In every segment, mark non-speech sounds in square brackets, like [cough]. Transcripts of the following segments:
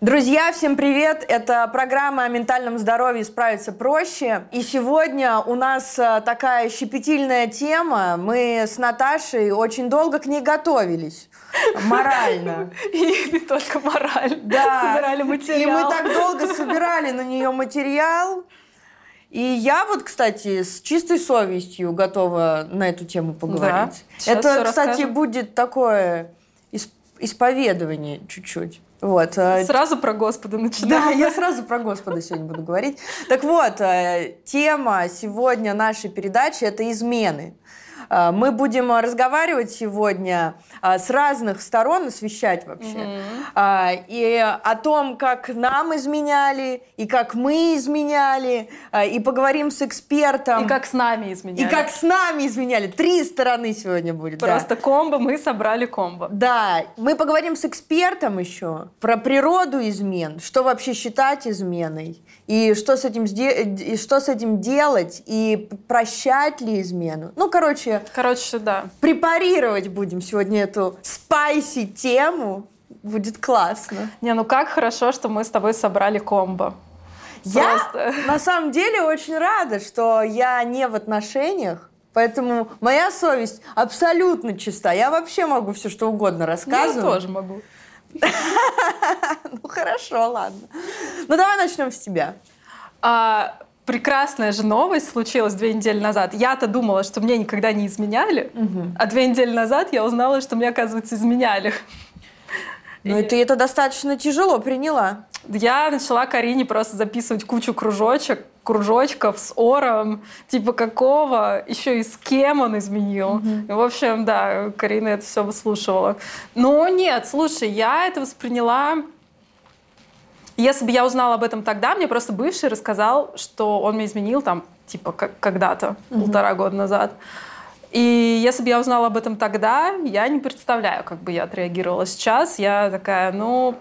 Друзья, всем привет! Это программа о ментальном здоровье «Справиться проще». И сегодня у нас э, такая щепетильная тема. Мы с Наташей очень долго к ней готовились. Морально. [laughs] И не только морально. Да. Собирали материал. И мы так долго собирали на нее материал. И я вот, кстати, с чистой совестью готова на эту тему поговорить. сейчас Это, кстати, расскажем. будет такое исп- исповедование чуть-чуть. Вот. э, Сразу про Господа Да, начинаем. я сразу про Господа сегодня буду говорить. Так вот, э, тема сегодня нашей передачи – это измены. Э, Мы будем э, разговаривать сегодня э, с разных сторон, освещать вообще. А, И о том, как нам изменяли, и как мы изменяли, и поговорим с экспертом. И как с нами И изменяли. как с нами изменяли. Три стороны сегодня будет. да. Просто комбо, мы собрали комбо. Да, мы поговорим с экспертом еще про природу измен, что вообще считать изменой, и что с этим, сде- и что с этим делать, и прощать ли измену. Ну, короче, Короче, да. препарировать будем сегодня эту спайси тему. Будет классно. Не, ну как хорошо, что мы с тобой собрали комбо. Я Просто. на самом деле очень рада, что я не в отношениях, Поэтому моя совесть абсолютно чиста. Я вообще могу все что угодно Я рассказывать. тоже могу. [laughs] Ну хорошо, ладно. Ну давай начнем с тебя. А, прекрасная же новость случилась две недели назад. Я-то думала, что мне никогда не изменяли, а две недели назад я узнала, что мне, оказывается, изменяли. Ну и ты это достаточно тяжело приняла. Я начала Карине просто записывать кучу кружочек, кружочков с ором, типа какого, еще и с кем он изменил. И, в общем, да, Карина это все выслушивала. Но нет, слушай, я это восприняла... Если бы я узнала об этом тогда, мне просто бывший рассказал, что он мне изменил там, типа, как- когда-то, полтора года назад. И если бы я узнала об этом тогда, я не представляю, как бы я отреагировала сейчас. Я такая, ну,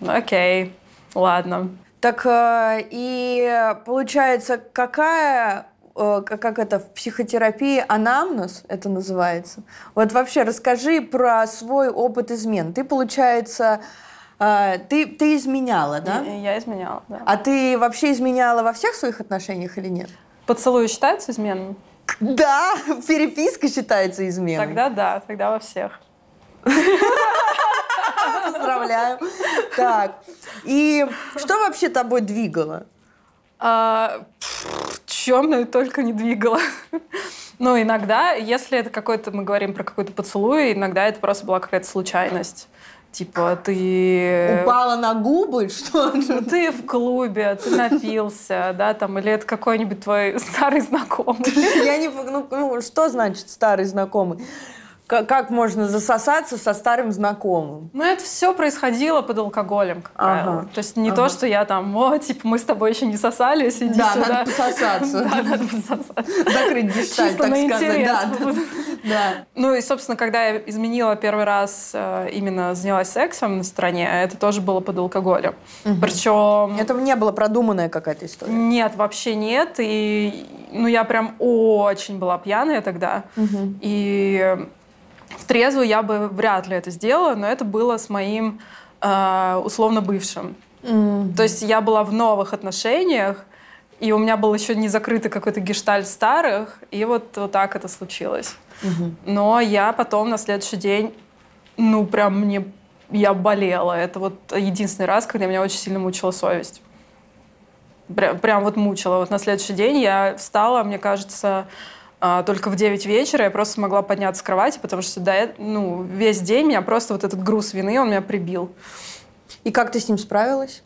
окей, ладно. Так э, и получается, какая э, как это в психотерапии анамнез это называется. Вот вообще расскажи про свой опыт измен. Ты, получается, э, ты, ты изменяла, да? Я изменяла, да. А ты вообще изменяла во всех своих отношениях или нет? Поцелуй считается изменой? Да, переписка считается изменой. Тогда да, тогда во всех. [laughs] [laughs] Поздравляю. Так, и что вообще тобой двигало? А, чем мной только не двигала. Ну, иногда, если это какой-то, мы говорим про какой-то поцелуй, иногда это просто была какая-то случайность. Типа, ты... Упала на губы? Что? Ну, ты в клубе, ты напился, да, там, или это какой-нибудь твой старый знакомый. Я не... Ну, ну, что значит старый знакомый? Как можно засосаться со старым знакомым? Ну, это все происходило под алкоголем, как Ага. правило. То есть не Ага. то, что я там, о, типа, мы с тобой еще не сосались, иди Да, сюда. надо пососаться. [laughs] Да, надо пососаться. Закрыть гештальт, так сказать. Да, [laughs] да. Ну и, собственно, когда я изменила первый раз, э, именно занялась сексом на стороне, это тоже было под алкоголем. Причем... Это не была продуманная какая-то история. Нет, вообще нет. И ну, я прям очень была пьяная тогда. И в трезвую я бы вряд ли это сделала, но это было с моим э, условно бывшим. То есть я была в новых отношениях, и у меня был еще не закрытый какой-то гештальт старых, и вот, вот так это случилось. Но я потом на следующий день, ну, прям мне, я болела. Это вот единственный раз, когда меня очень сильно мучила совесть. Прям, прям вот мучила. Вот на следующий день я встала, мне кажется, а, только в 9 вечера я просто смогла подняться с кровати, потому что до ну, весь день меня просто вот этот груз вины, он меня прибил. И как ты с ним справилась?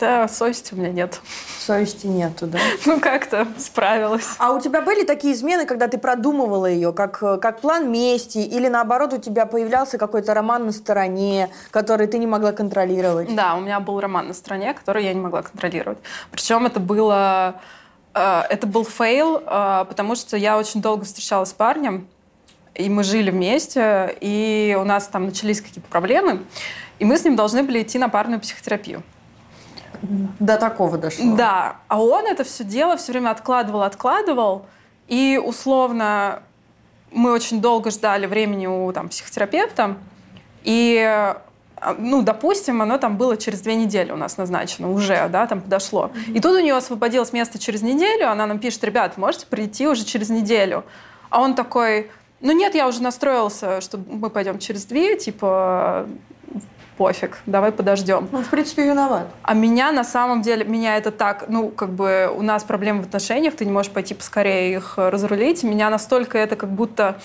Да, совести у меня нет. Совести нету, да? [laughs] Ну, как-то справилась. А у тебя были такие измены, когда ты продумывала ее, как, э, как план мести, или наоборот у тебя появлялся какой-то роман на стороне, который ты не могла контролировать? Да, у меня был роман на стороне, который я не могла контролировать. Причем это было... э, Это был fail, э, потому что я очень долго встречалась с парнем, и мы жили вместе, и у нас там начались какие-то проблемы, и мы с ним должны были идти на парную психотерапию. До такого дошло. Да, а он это все дело все время откладывал, откладывал, и условно мы очень долго ждали времени у там, психотерапевта, и а, ну, допустим, оно там было через две недели у нас назначено уже, да, там подошло. И тут у нее освободилось место через неделю, она нам пишет, ребят, можете прийти уже через неделю. А он такой, ну нет, я уже настроился, что мы пойдем через две, типа, пофиг, давай подождем. Он, в принципе, виноват. А меня на самом деле, меня это так, ну, как бы у нас проблемы в отношениях, ты не можешь пойти поскорее их разрулить. Меня настолько это как будто...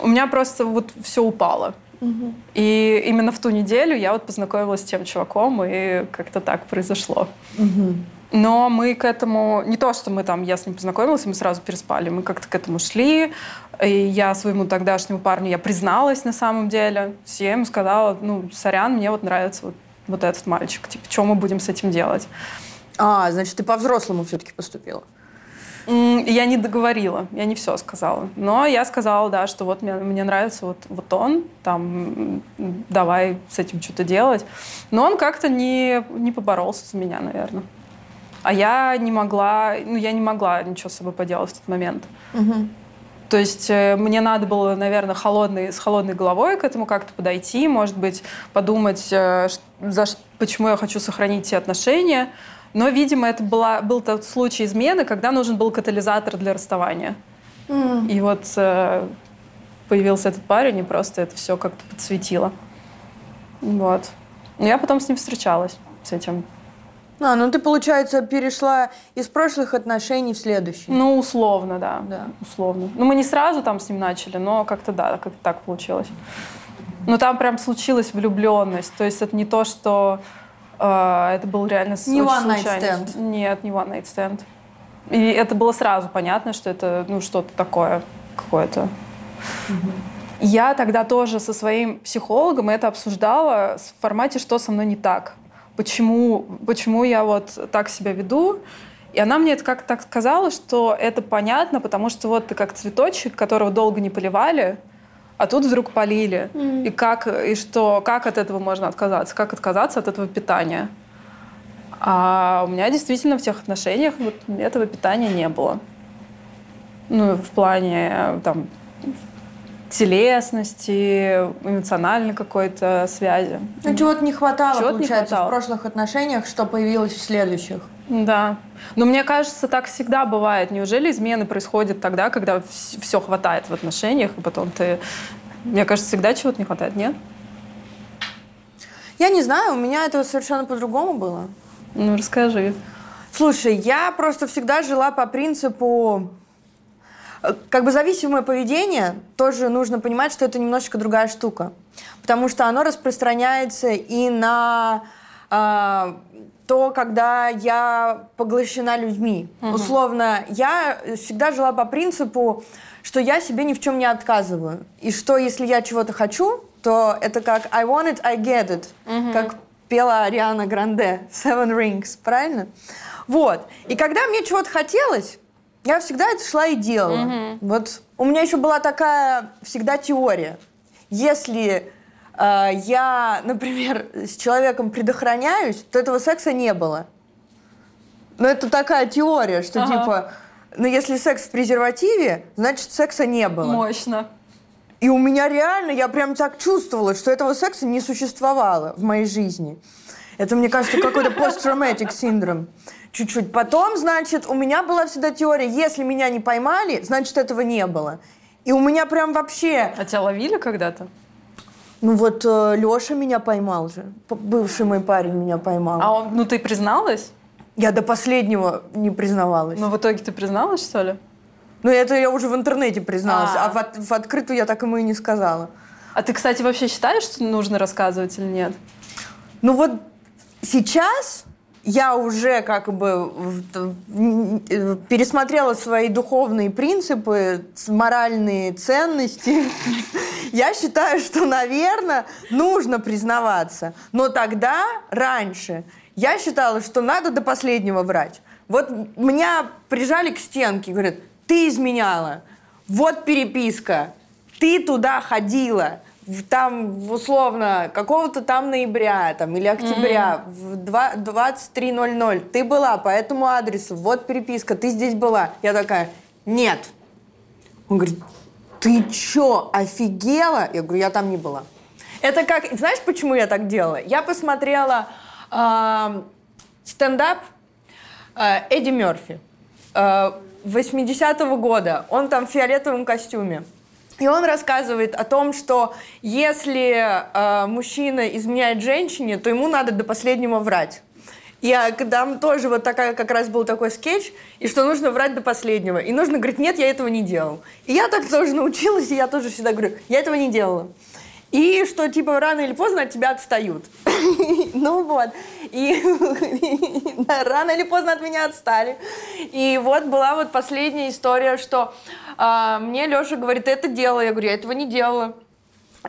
У меня просто вот все упало. Угу. И именно в ту неделю я вот познакомилась с тем чуваком, и как-то так произошло. Угу. Но мы к этому, не то, что мы там, я с ним познакомилась, и мы сразу переспали, мы как-то к этому шли, и я своему тогдашнему парню, я призналась на самом деле, я ему сказала, ну, сорян, мне вот нравится вот, вот этот мальчик, типа, что мы будем с этим делать? А, значит, ты по-взрослому все-таки поступила? Я не договорила, я не все сказала. Но я сказала, да, что вот мне, мне нравится вот, вот он, там, давай с этим что-то делать. Но он как-то не, не поборолся за меня, наверное. А я не могла, ну, я не могла ничего с собой поделать в тот момент. Угу. То есть э, мне надо было, наверное, холодной, с холодной головой к этому как-то подойти, может быть, подумать, э, за, почему я хочу сохранить эти отношения. Но, видимо, это была, был тот случай измены, когда нужен был катализатор для расставания. Mm. И вот э, появился этот парень, и просто это все как-то подсветило. Вот. Но я потом с ним встречалась, с этим а, ну ты, получается, перешла из прошлых отношений в следующие. Ну, условно, да. да. Условно. Ну, мы не сразу там с ним начали, но как-то да, как-то так получилось. Ну, там прям случилась влюбленность. То есть это не то, что это был реально Не one night stand. Нет, не one night stand. И это было сразу понятно, что это ну, что-то такое какое-то. Угу. Я тогда тоже со своим психологом это обсуждала в формате, что со мной не так почему, почему я вот так себя веду. И она мне это как-то так сказала, что это понятно, потому что вот ты как цветочек, которого долго не поливали, а тут вдруг полили. Mm. И как, и что, как от этого можно отказаться? Как отказаться от этого питания? А у меня действительно в тех отношениях вот этого питания не было. Ну, в плане там телесности, эмоциональной какой-то связи. Ну, чего-то не хватало, чего получается, не хватало. в прошлых отношениях, что появилось в следующих. Да. Но мне кажется, так всегда бывает. Неужели измены происходят тогда, когда все хватает в отношениях, и потом ты... Мне кажется, всегда чего-то не хватает, нет? Я не знаю, у меня это совершенно по-другому было. Ну, расскажи. Слушай, я просто всегда жила по принципу как бы зависимое поведение, тоже нужно понимать, что это немножечко другая штука. Потому что оно распространяется и на э, то, когда я поглощена людьми. Угу. Условно, я всегда жила по принципу, что я себе ни в чем не отказываю. И что если я чего-то хочу, то это как I want it, I get it. Угу. Как пела Ариана Гранде Seven Rings, правильно? Вот. И когда мне чего-то хотелось, я всегда это шла и делала. Угу. Вот у меня еще была такая всегда теория. Если э, я, например, с человеком предохраняюсь, то этого секса не было. Но это такая теория, что ага. типа, ну если секс в презервативе, значит секса не было. Мощно. И у меня реально, я прям так чувствовала, что этого секса не существовало в моей жизни. Это, мне кажется, какой-то [laughs] посттравматик синдром чуть-чуть. Потом, значит, у меня была всегда теория, если меня не поймали, значит, этого не было. И у меня прям вообще... А тебя ловили когда-то? Ну вот э, Леша меня поймал же. Бывший мой парень меня поймал. А он, ну ты призналась? Я до последнего не признавалась. Но в итоге ты призналась, что ли? Ну, это я уже в интернете призналась, а, а в, в открытую я так ему и не сказала. А ты, кстати, вообще считаешь, что нужно рассказывать или нет? Ну вот сейчас я уже как бы пересмотрела свои духовные принципы, моральные ценности. [laughs] Я считаю, что, наверное, нужно признаваться. Но тогда, раньше, я считала, что надо до последнего врать. Вот меня прижали к стенке, говорят, ты изменяла, вот переписка, ты туда ходила, там, условно, какого-то там ноября там, или октября mm-hmm. в 23.00 ты была по этому адресу, вот переписка, ты здесь была. Я такая, нет. Он говорит, ты чё, офигела? Я говорю, я там не была. Это как, знаешь, почему я так делала? Я посмотрела э, стендап э, Эдди Мерфи э, 80-го года. Он там в фиолетовом костюме. И он рассказывает о том, что если э, мужчина изменяет женщине, то ему надо до последнего врать. И а, там тоже вот такая, как раз был такой скетч, и что нужно врать до последнего. И нужно говорить, нет, я этого не делал. И я так тоже научилась, и я тоже всегда говорю, я этого не делала. И что, типа, рано или поздно от тебя отстают. [laughs] Ну вот. И [laughs] рано или поздно от меня отстали. И вот была вот последняя история, что а, мне Леша говорит, это делала. Я говорю, я этого не делала.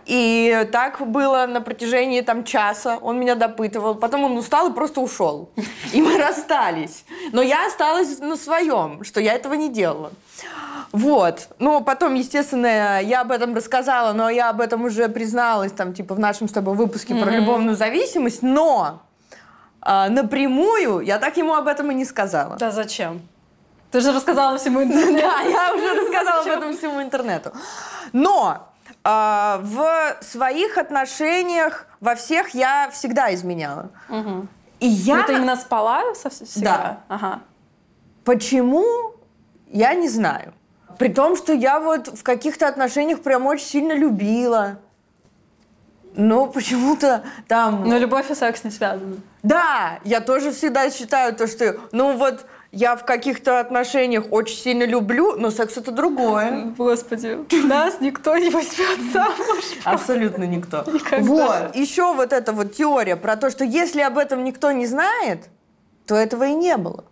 И так было на протяжении там часа. Он меня допытывал. Потом он устал и просто ушел. И мы расстались. Но я осталась на своем, что я этого не делала. Вот. Ну, потом, естественно, я об этом рассказала, но я об этом уже призналась, там, типа, в нашем с тобой выпуске mm-hmm. про любовную зависимость. Но э, напрямую я так ему об этом и не сказала. Да зачем? Ты же рассказала всему интернету. [laughs] Да, я уже рассказала об этом всему интернету. Но а, в своих отношениях во всех я всегда изменяла. Угу. И я... Ну, ты именно спала всегда? Да. Ага. Почему? Я не знаю. При том, что я вот в каких-то отношениях прям очень сильно любила. Но почему-то там... Но любовь и секс не связаны. Да, я тоже всегда считаю то, что... Ну вот я в каких-то отношениях очень сильно люблю, но секс это другое. Господи, нас никто не возьмет замуж. Абсолютно никто. Никогда. Вот, еще вот эта вот теория про то, что если об этом никто не знает, то этого и не было.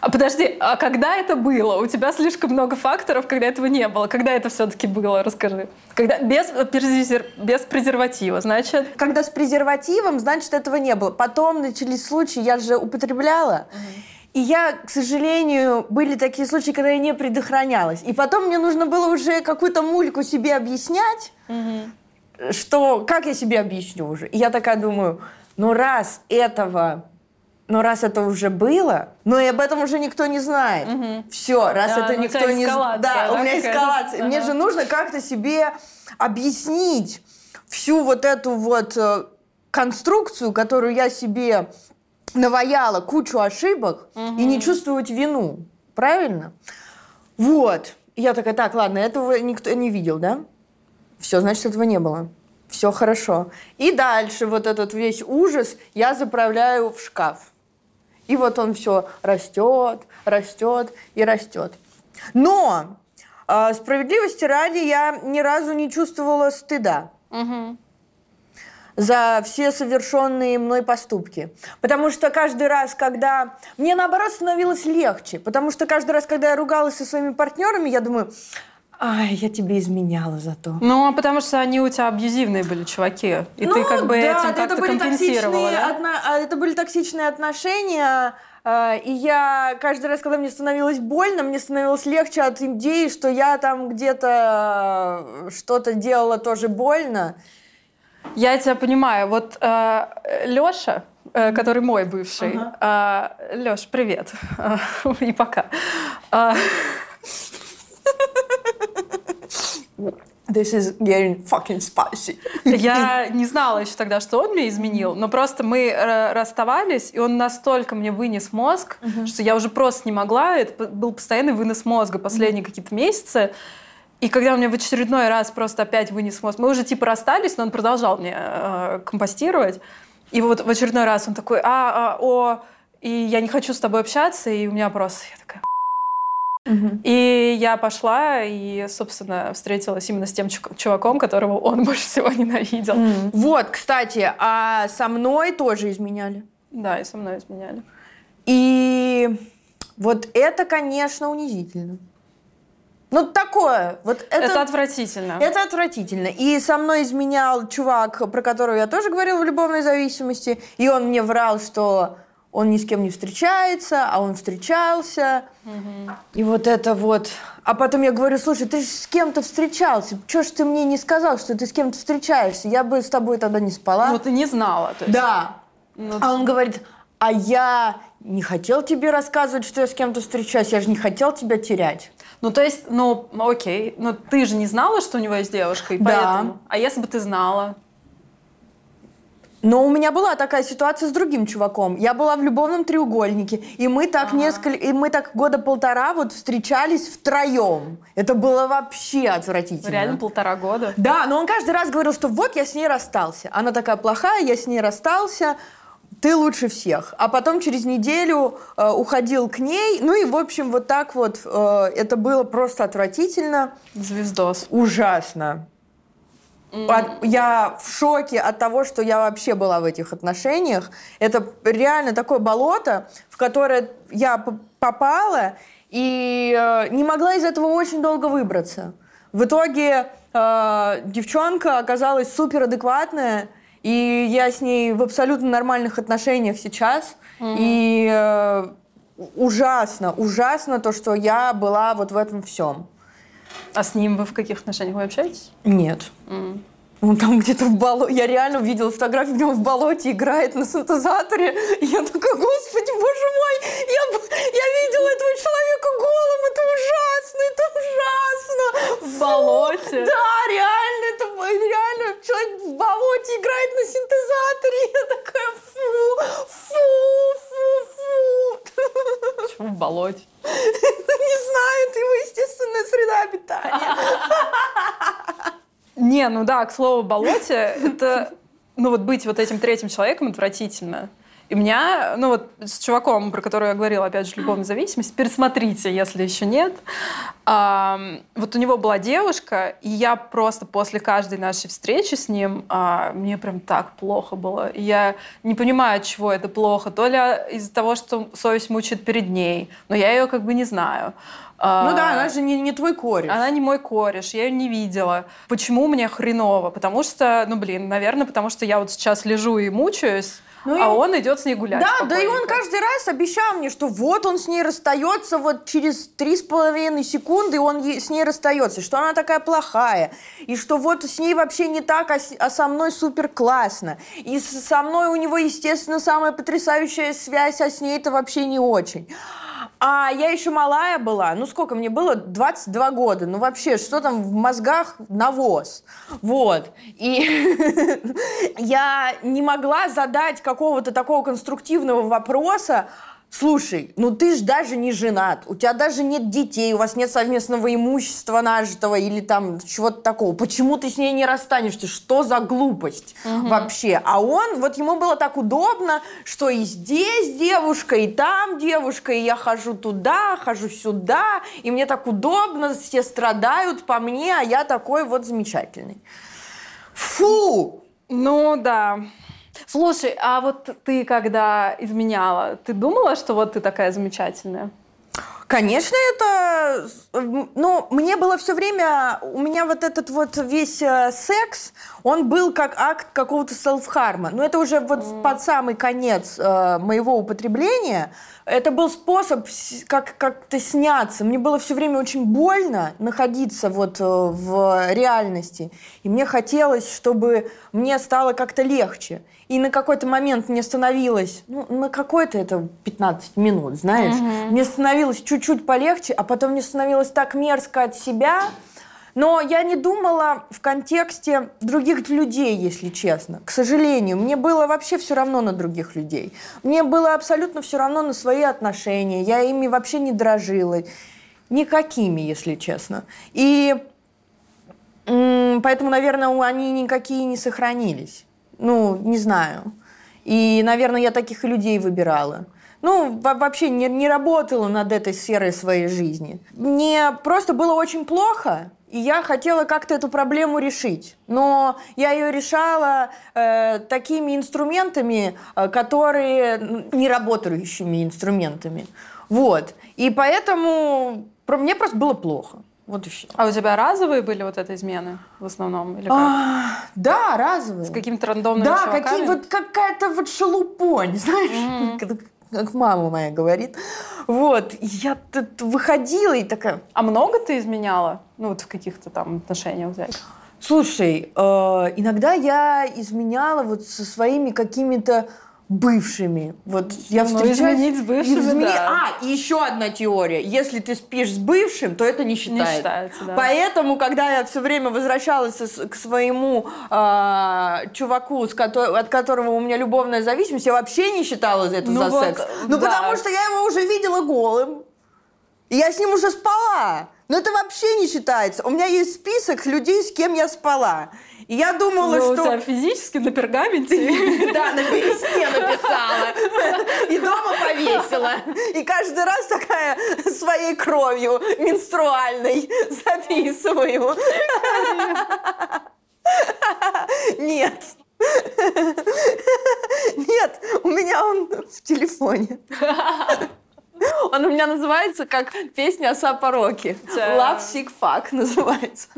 А подожди, а когда это было? У тебя слишком много факторов, когда этого не было. Когда это все-таки было? Расскажи. Когда без, презер... без презерватива, значит? Когда с презервативом, значит, этого не было. Потом начались случаи, я же употребляла. Угу. И я, к сожалению, были такие случаи, когда я не предохранялась. И потом мне нужно было уже какую-то мульку себе объяснять, угу. что как я себе объясню уже. И я такая думаю, ну раз этого, ну раз это уже было, но и об этом уже никто не знает. Угу. Все, раз да, это никто не знает. Да, да, у меня эскалация. Ага. Мне же нужно как-то себе объяснить всю вот эту вот э, конструкцию, которую я себе наваяла кучу ошибок угу. и не чувствовать вину. Правильно? Вот. я такая, так, ладно, этого никто не видел, да? Все, значит, этого не было. Все хорошо. И дальше вот этот весь ужас я заправляю в шкаф. И вот он все растет, растет и растет. Но э, справедливости ради я ни разу не чувствовала стыда. Угу за все совершенные мной поступки. Потому что каждый раз, когда... Мне, наоборот, становилось легче. Потому что каждый раз, когда я ругалась со своими партнерами, я думаю, Ай, я тебе изменяла зато. Ну, а потому что они у тебя абьюзивные были чуваки. И ну, ты как бы да, этим как-то компенсировала, да? Отно... А, это были токсичные отношения. А, и я каждый раз, когда мне становилось больно, мне становилось легче от идеи, что я там где-то э, что-то делала тоже больно. Я тебя понимаю. Вот э, Леша, э, который мой бывший. Ага. Э, Леш, привет. [laughs] И пока. Э, This is getting fucking spicy. Я не знала еще тогда, что он мне изменил, но просто мы э, расставались, и он настолько мне вынес мозг, uh-huh. что я уже просто не могла. Это был постоянный вынос мозга последние uh-huh. какие-то месяцы. И когда он мне в очередной раз просто опять вынес мозг, мы уже типа расстались, но он продолжал мне э, компостировать. И вот в очередной раз он такой, а, а, о, и я не хочу с тобой общаться, и у меня просто, я такая, Угу. И я пошла и, собственно, встретилась именно с тем чуваком, которого он [laughs] больше всего ненавидел. Mm. Вот, кстати, а со мной тоже изменяли? Да, и со мной изменяли. И вот это, конечно, унизительно. Ну, такое. Вот это, это отвратительно. Это отвратительно. И со мной изменял чувак, про которого я тоже говорила в любовной зависимости. И он мне врал, что он ни с кем не встречается, а он встречался. Угу. И вот это вот. А потом я говорю, слушай, ты же с кем-то встречался. Чего ж ты мне не сказал, что ты с кем-то встречаешься? Я бы с тобой тогда не спала. Ну, ты не знала. То есть. Да. Ну, а он говорит, а я не хотел тебе рассказывать, что я с кем-то встречаюсь. Я же не хотел тебя терять. Ну, то есть, ну, окей, но ты же не знала, что у него есть девушка, и Да. поэтому... А если бы ты знала? Но у меня была такая ситуация с другим чуваком. Я была в любовном треугольнике, и мы так Ага. несколько, и мы так года полтора вот встречались втроем. Это было вообще отвратительно. Реально полтора года? Да, но он каждый раз говорил, что вот я с ней расстался. Она такая плохая, я с ней расстался. Ты лучше всех. А потом через неделю э, уходил к ней. Ну и, в общем, вот так вот. э, это было просто отвратительно. Звездос. Ужасно. От- я в шоке от того, что я вообще была в этих отношениях. Это реально такое болото, в которое я попала и э, не могла из этого очень долго выбраться. В итоге э, девчонка оказалась суперадекватная, и я с ней в абсолютно нормальных отношениях сейчас. И э, ужасно, ужасно то, что я была вот в этом всем. А с ним вы в каких отношениях? Вы общаетесь? Нет. М. Он там где-то в болоте. Я реально увидела фотографию, где он в болоте играет на синтезаторе. И я такая, господи, боже мой, я, я видела этого человека голым, это ужасно, это ужасно. В болоте? Да, реально, это реально человек в болоте играет на синтезаторе. Я такая, фу, фу, фу, фу. Почему в болоте? [laughs] Не знаю, это его естественная среда обитания. [laughs] Не, ну да, к слову, болоте, [laughs] это, ну вот быть вот этим третьим человеком отвратительно. И меня, ну вот с чуваком, про которого я говорила, опять же, любовная зависимость, пересмотрите, если еще нет. Ам, вот у него была девушка, и я просто после каждой нашей встречи с ним, а, мне прям так плохо было. И я не понимаю, от чего это плохо. То ли из-за того, что совесть мучает перед ней, но я ее как бы не знаю. А, Ну да, она же не, не твой кореш. она не мой кореш, я ее не видела. Почему мне хреново? Потому что, ну блин, наверное, потому что я вот сейчас лежу и мучаюсь, Ну и- а он идет с ней гулять. Да, да и он каждый раз обещал мне, что вот он с ней расстается вот через три с половиной секунды, он с ней расстается, что она такая плохая, и что вот с ней вообще не так, а, с- а со мной супер классно, и со мной у него, естественно, самая потрясающая связь, а с ней это вообще не очень. А я еще малая была, ну сколько мне было? 22 года, ну вообще, что там в мозгах навоз. Вот. И [laughs] я не могла задать какого-то такого конструктивного вопроса, Слушай, ну ты ж даже не женат, у тебя даже нет детей, у вас нет совместного имущества нажитого или там чего-то такого. Почему ты с ней не расстанешься? Что за глупость вообще? А он, вот ему было так удобно, что и здесь девушка, и там девушка, и я хожу туда, хожу сюда, и мне так удобно, все страдают по мне, а я такой вот замечательный. Фу! Ну да. Слушай, а вот ты когда изменяла, ты думала, что вот ты такая замечательная? Конечно, это... Ну, мне было все время... У меня вот этот вот весь э, секс, он был как акт какого-то селф-харма. Но это уже вот под самый конец э, моего употребления. Это был способ как- как-то сняться. Мне было все время очень больно находиться вот э, в реальности. И мне хотелось, чтобы мне стало как-то легче. И на какой-то момент мне становилось, ну, на какой-то это 15 минут, знаешь, мне становилось чуть-чуть полегче, а потом мне становилось так мерзко от себя. Но я не думала в контексте других людей, если честно. К сожалению, мне было вообще все равно на других людей. Мне было абсолютно все равно на свои отношения. Я ими вообще не дрожила. Никакими, если честно. И поэтому, наверное, они никакие не сохранились. Ну, не знаю. И, наверное, я таких людей выбирала. Ну, во- вообще не, не работала над этой сферой своей жизни. Мне просто было очень плохо, и я хотела как-то эту проблему решить. Но я ее решала э, такими инструментами, э, которые не работающими инструментами. Вот. И поэтому мне просто было плохо. Вот и все. А у тебя разовые были вот это измены в основном? Или как? А, да, разовые. С какими-то рандомными Да, чуваками? какие вот какая-то вот шелупонь, [laughs] знаешь, Мгм. как, мама моя говорит. Вот, я тут выходила и такая, А много ты изменяла? Ну, вот в каких-то там отношениях взять. слушай, э, иногда я изменяла вот со своими какими-то бывшими. Вот я Ну, встречаюсь... изменить с бывшими, Измени- да. А, и еще одна теория. Если ты спишь с бывшим, то это не считается. считается, да. Поэтому, когда я все время возвращалась к своему а, чуваку, с кото- от которого у меня любовная зависимость, я вообще не считала это Ну за вот, секс. Ну, да. потому что я его уже видела голым. И я с ним уже спала. Но это вообще не считается. У меня есть список людей, с кем я спала. И я думала, у что... тебя физически на пергаменте. [laughs] Да, на бересте [laughs] написала. И дома повесила. И каждый раз такая своей кровью менструальной записываю. Нет. Нет, у меня он в телефоне. Он у меня называется как песня о Сапороке. Love Sick Fuck называется.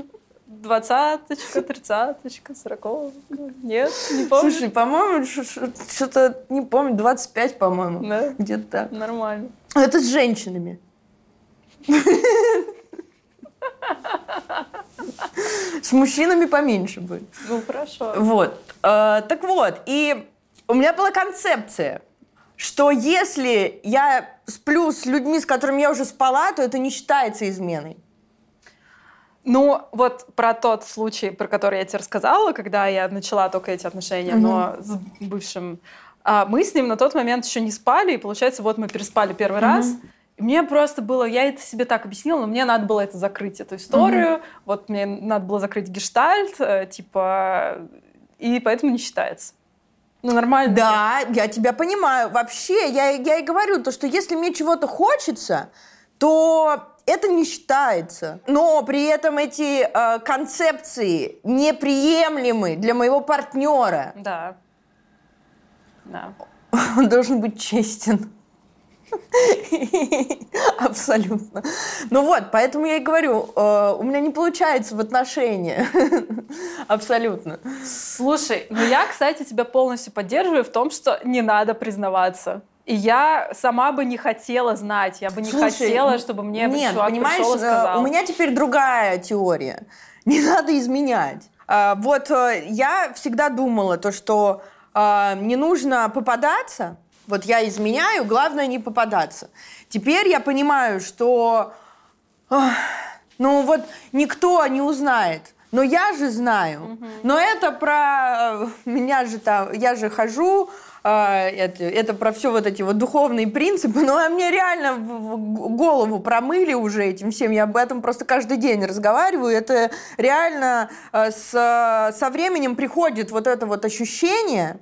Двадцаточка, тридцаточка, сороковка. Нет, не помню. Слушай, по-моему, что-то, не помню, 25, по-моему. Да? Где-то так. Нормально. Это с женщинами. С мужчинами поменьше будет. Ну, хорошо. Вот. Э, Так вот, и у меня была концепция, что если я сплю с людьми, с которыми я уже спала, то это не считается изменой. Ну, вот про тот случай, про который я тебе рассказала, когда я начала только эти отношения, но с бывшим. а, мы с ним на тот момент еще не спали, и получается, вот мы переспали первый раз. И мне просто было, я это себе так объяснила, но мне надо было это закрыть, эту историю. Вот мне надо было закрыть гештальт, э, типа, и поэтому не считается. Ну, нормально. Да, я тебя понимаю. Вообще, я, я и говорю, то, что если мне чего-то хочется, то это не считается. Но при этом эти э, концепции неприемлемы для моего партнера. Да. Да. Он должен быть честен. [laughs] Абсолютно. Ну вот, поэтому я и говорю, э, у меня не получается в отношениях. [laughs] Абсолютно. Слушай, ну я, кстати, тебя полностью поддерживаю в том, что не надо признаваться. И я сама бы не хотела знать, я бы не Слушай, хотела, чтобы мне Нет, чувак понимаешь, пришел и э, сказал. у меня теперь другая теория. [laughs] Не надо изменять. А, Вот э, я всегда думала то, что а, не нужно попадаться. Вот я изменяю, главное не попадаться. Теперь я понимаю, что ну вот никто не узнает. Но я же знаю. Но это про э, [laughs] меня же там, я же хожу, э, это, это про все вот эти вот духовные принципы. Ну, а мне реально в, в голову промыли уже этим всем. Я об этом просто каждый день разговариваю. Это реально э, с, со временем приходит вот это вот ощущение,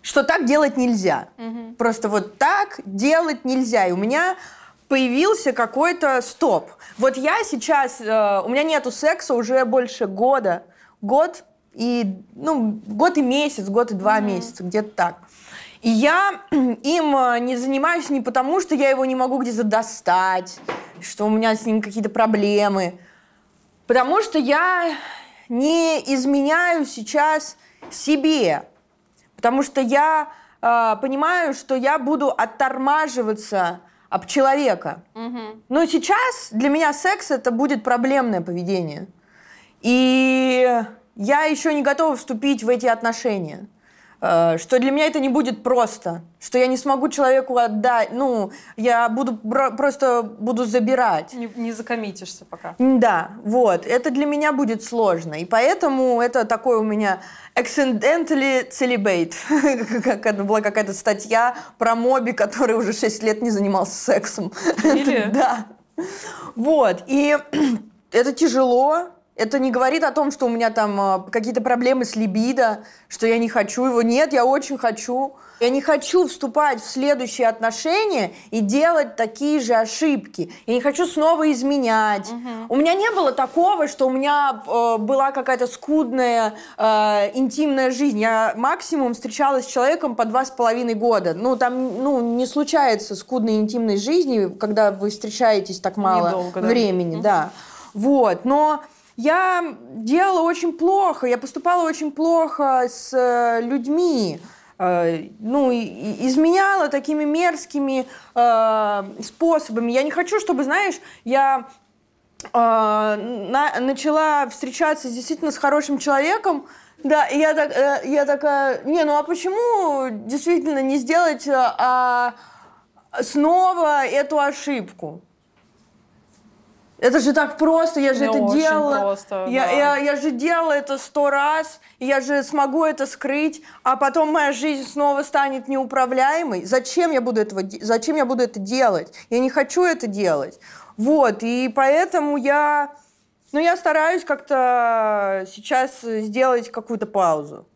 что так делать нельзя. Просто вот так делать нельзя. И у меня появился какой-то стоп. Вот я сейчас, э, у меня нету секса уже больше года. Год и, ну, год и месяц, год и два месяца, где-то так. И я [clears throat] им э, не занимаюсь не потому, что я его не могу где-то достать, что у меня с ним какие-то проблемы. Потому что я не изменяю сейчас себе. Потому что я э, понимаю, что я буду оттормаживаться об человека. Но сейчас для меня секс это будет проблемное поведение. И я еще не готова вступить в эти отношения. Э, Что для меня это не будет просто. Что я не смогу человеку отдать. Ну, я буду просто буду забирать. Не, не закоммитишься пока. Да, вот. Это для меня будет сложно. И поэтому это такой у меня accidentally celibate. [laughs] Как это была какая-то статья про Моби, который уже 6 лет не занимался сексом. Или? [laughs] Да. Вот. И [clears throat] это тяжело. Это не говорит о том, что у меня там э, какие-то проблемы с либидо, что я не хочу его. Нет, я очень хочу. Я не хочу вступать в следующие отношения и делать такие же ошибки. Я не хочу снова изменять. У меня не было такого, что у меня э, была какая-то скудная э, интимная жизнь. Я максимум встречалась с человеком по два с половиной года. Ну, там ну, не случается скудной интимной жизни, когда вы встречаетесь так мало Недолго, да. времени. Да. Вот. Но я делала очень плохо, я поступала очень плохо с э, людьми. Э, ну, изменяла такими мерзкими э, способами. Я не хочу, чтобы, знаешь, я на, начала встречаться действительно с хорошим человеком, да, я, так, я такая, не, ну а почему действительно не сделать а, снова эту ошибку? Это же так просто, я же Ну, это делала. просто, я, да. я, я же делала это сто раз, и я же смогу это скрыть, а потом моя жизнь снова станет неуправляемой. Зачем я буду этого, зачем я буду это делать? Я не хочу это делать. Вот, и поэтому я, ну, я стараюсь как-то сейчас сделать какую-то паузу.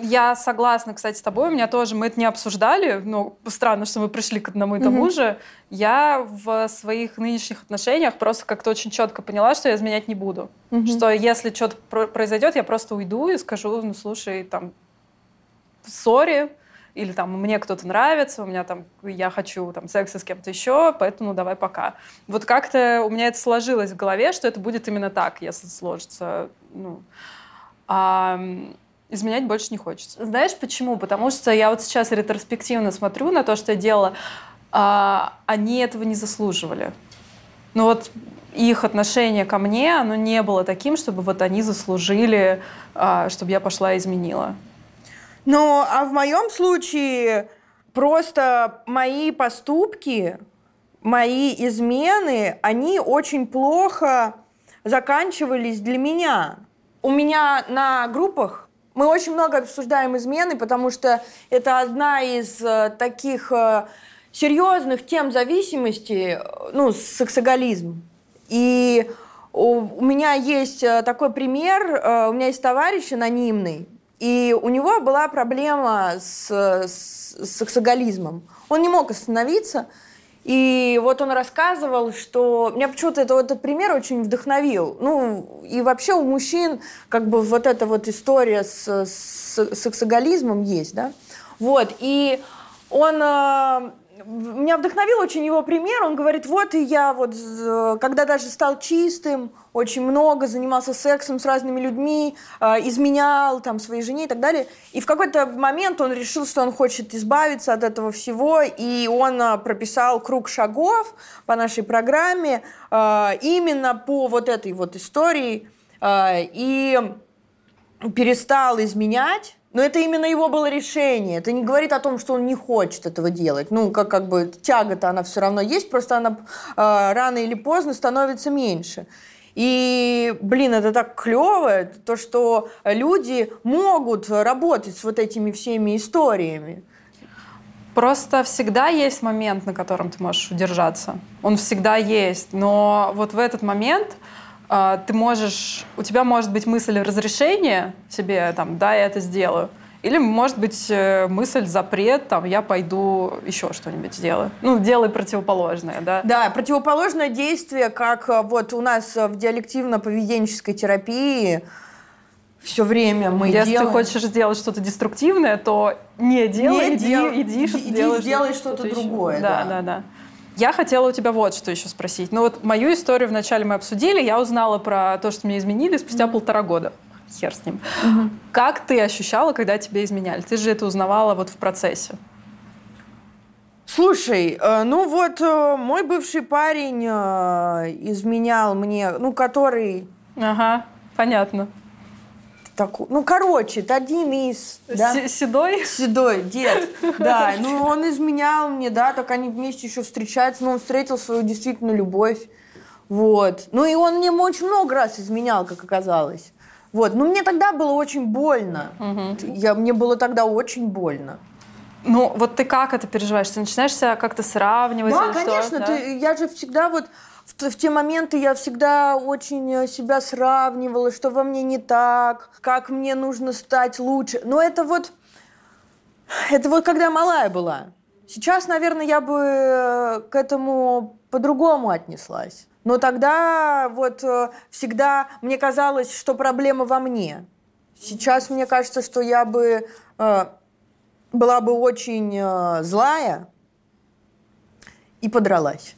Я согласна, кстати, с тобой. У меня тоже, мы это не обсуждали, но странно, что мы пришли к одному и тому же. Я в своих нынешних отношениях просто как-то очень четко поняла, что я изменять не буду. Что если что-то про- произойдет, я просто уйду и скажу, ну, слушай, там, сори, или там мне кто-то нравится, у меня там я хочу там секса с кем-то еще, поэтому ну, давай пока. Вот как-то у меня это сложилось в голове, что это будет именно так, если сложится. Ну, а, изменять больше не хочется. Знаешь почему? Потому что я вот сейчас ретроспективно смотрю на то, что я делала, а, они этого не заслуживали. Ну вот их отношение ко мне, оно не было таким, чтобы вот они заслужили, а, чтобы я пошла и изменила. Ну, а в моем случае просто мои поступки, мои измены, они очень плохо заканчивались для меня. У меня на группах мы очень много обсуждаем измены, потому что это одна из э, таких э, серьезных тем зависимости, э, ну, сексоголизм. И у, меня есть такой пример, у меня есть товарищ анонимный, и у него была проблема с- с сексоголизмом. Он не мог остановиться, и вот он рассказывал, что меня почему-то это, этот пример очень вдохновил. Ну, и вообще у мужчин как бы вот эта вот история с, с сексоголизмом есть, да? Вот, и он... меня вдохновил очень его пример. Он говорит, вот и я вот, когда даже стал чистым, очень много занимался сексом с разными людьми, э, изменял там своей жене и так далее. И в какой-то момент он решил, что он хочет избавиться от этого всего, и он э, прописал круг шагов по нашей программе э, именно по вот этой вот истории. И перестал изменять, но это именно его было решение. Это не говорит о том, что он не хочет этого делать. Ну, как, как бы тяга-то она все равно есть, просто она э, рано или поздно становится меньше. И, блин, это так клево, то, что люди могут работать с вот этими всеми историями. Просто всегда есть момент, на котором ты можешь удержаться. Он всегда есть. Но вот в этот момент ты можешь, у тебя может быть мысль разрешения себе, там, да, я это сделаю. Или может быть э, мысль запрет, там, я пойду еще что-нибудь сделаю. Ну, делай противоположное, да. Да, противоположное действие, как э, вот у нас в диалективно-поведенческой терапии все время мы Если делаем... ты хочешь сделать что-то деструктивное, то не делай, Не иди, дел- иди, что иди делаешь сделай что-то еще. другое, Да, да. да, да. Я хотела у тебя вот что еще спросить. Ну вот мою историю вначале мы обсудили, я узнала про то, что меня изменили спустя полтора года. Хер с ним. Как ты ощущала, когда тебя изменяли? Ты же это узнавала вот в процессе. Слушай, э, ну вот э, мой бывший парень э, изменял мне, ну, который Ага, понятно. Такой, ну, короче, это один из, да? Се- Седой? Седой дед, [laughs] да. Ну, он изменял мне, да, так они вместе еще встречаются, но он встретил свою действительно любовь. Вот. Ну, и он мне очень много раз изменял, как оказалось. Вот. Ну, мне тогда было очень больно. Я, мне было тогда очень больно. Ну, вот ты как это переживаешь? Ты начинаешь себя как-то сравнивать? Да, или что? конечно. Да? Ты, я же всегда вот в, те моменты я всегда очень э, себя сравнивала, что во мне не так, как мне нужно стать лучше. Но это вот, это вот когда малая была. Сейчас, наверное, я бы э, к этому по-другому отнеслась. Но тогда вот э, всегда мне казалось, что проблема во мне. Сейчас мне кажется, что я бы была бы очень злая и подралась.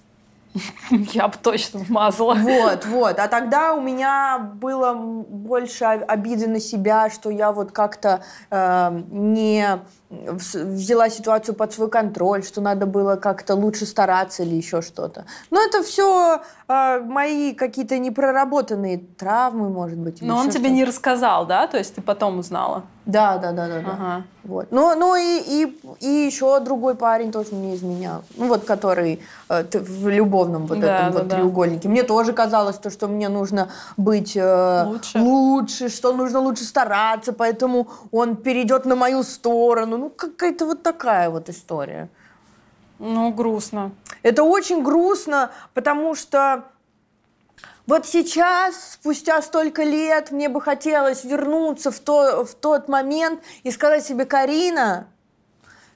[laughs] Я бы точно вмазала. Вот, вот. А тогда у меня было больше обиды на себя, что я вот как-то э, не взяла ситуацию под свой контроль, что надо было как-то лучше стараться или еще что-то. Но это все э, мои какие-то непроработанные травмы, может быть. Но он тебе не рассказал, да? То есть ты потом узнала? Да, да, да, да. да. Ага. Вот. Ну, ну и, и, и еще другой парень тоже мне изменял. Ну вот, который э, в любовном вот да, этом да, вот да. треугольнике. Мне тоже казалось, то, что мне нужно быть э, лучше. лучше, что нужно лучше стараться, поэтому он перейдет на мою сторону. Ну, какая-то вот такая вот история. Ну, грустно. Это очень грустно, потому что вот сейчас, спустя столько лет, мне бы хотелось вернуться в, то, в тот момент и сказать себе, Карина,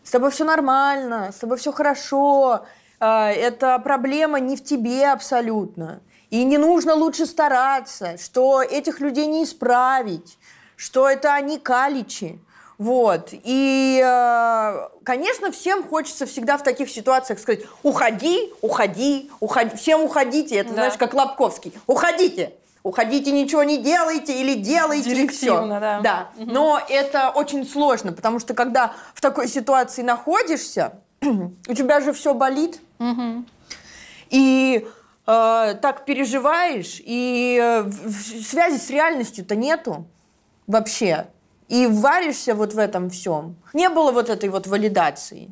с тобой все нормально, с тобой все хорошо, а, эта проблема не в тебе абсолютно. И не нужно лучше стараться, что этих людей не исправить, что это они каличи. Вот. И, э, конечно, всем хочется всегда в таких ситуациях сказать, уходи, уходи, уходи. Всем уходите. Это, да. знаешь, как Лобковский. Уходите. Уходите, ничего не делайте или делайте, и все. да. да. Угу. Но это очень сложно, потому что когда в такой ситуации находишься, [clears throat] у тебя же все болит. Угу. И э, так переживаешь, и э, связи с реальностью-то нету вообще и варишься вот в этом всем. Не было вот этой вот валидации.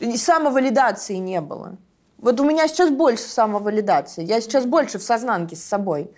И самовалидации не было. Вот у меня сейчас больше самовалидации. Я сейчас больше в сознанке с собой.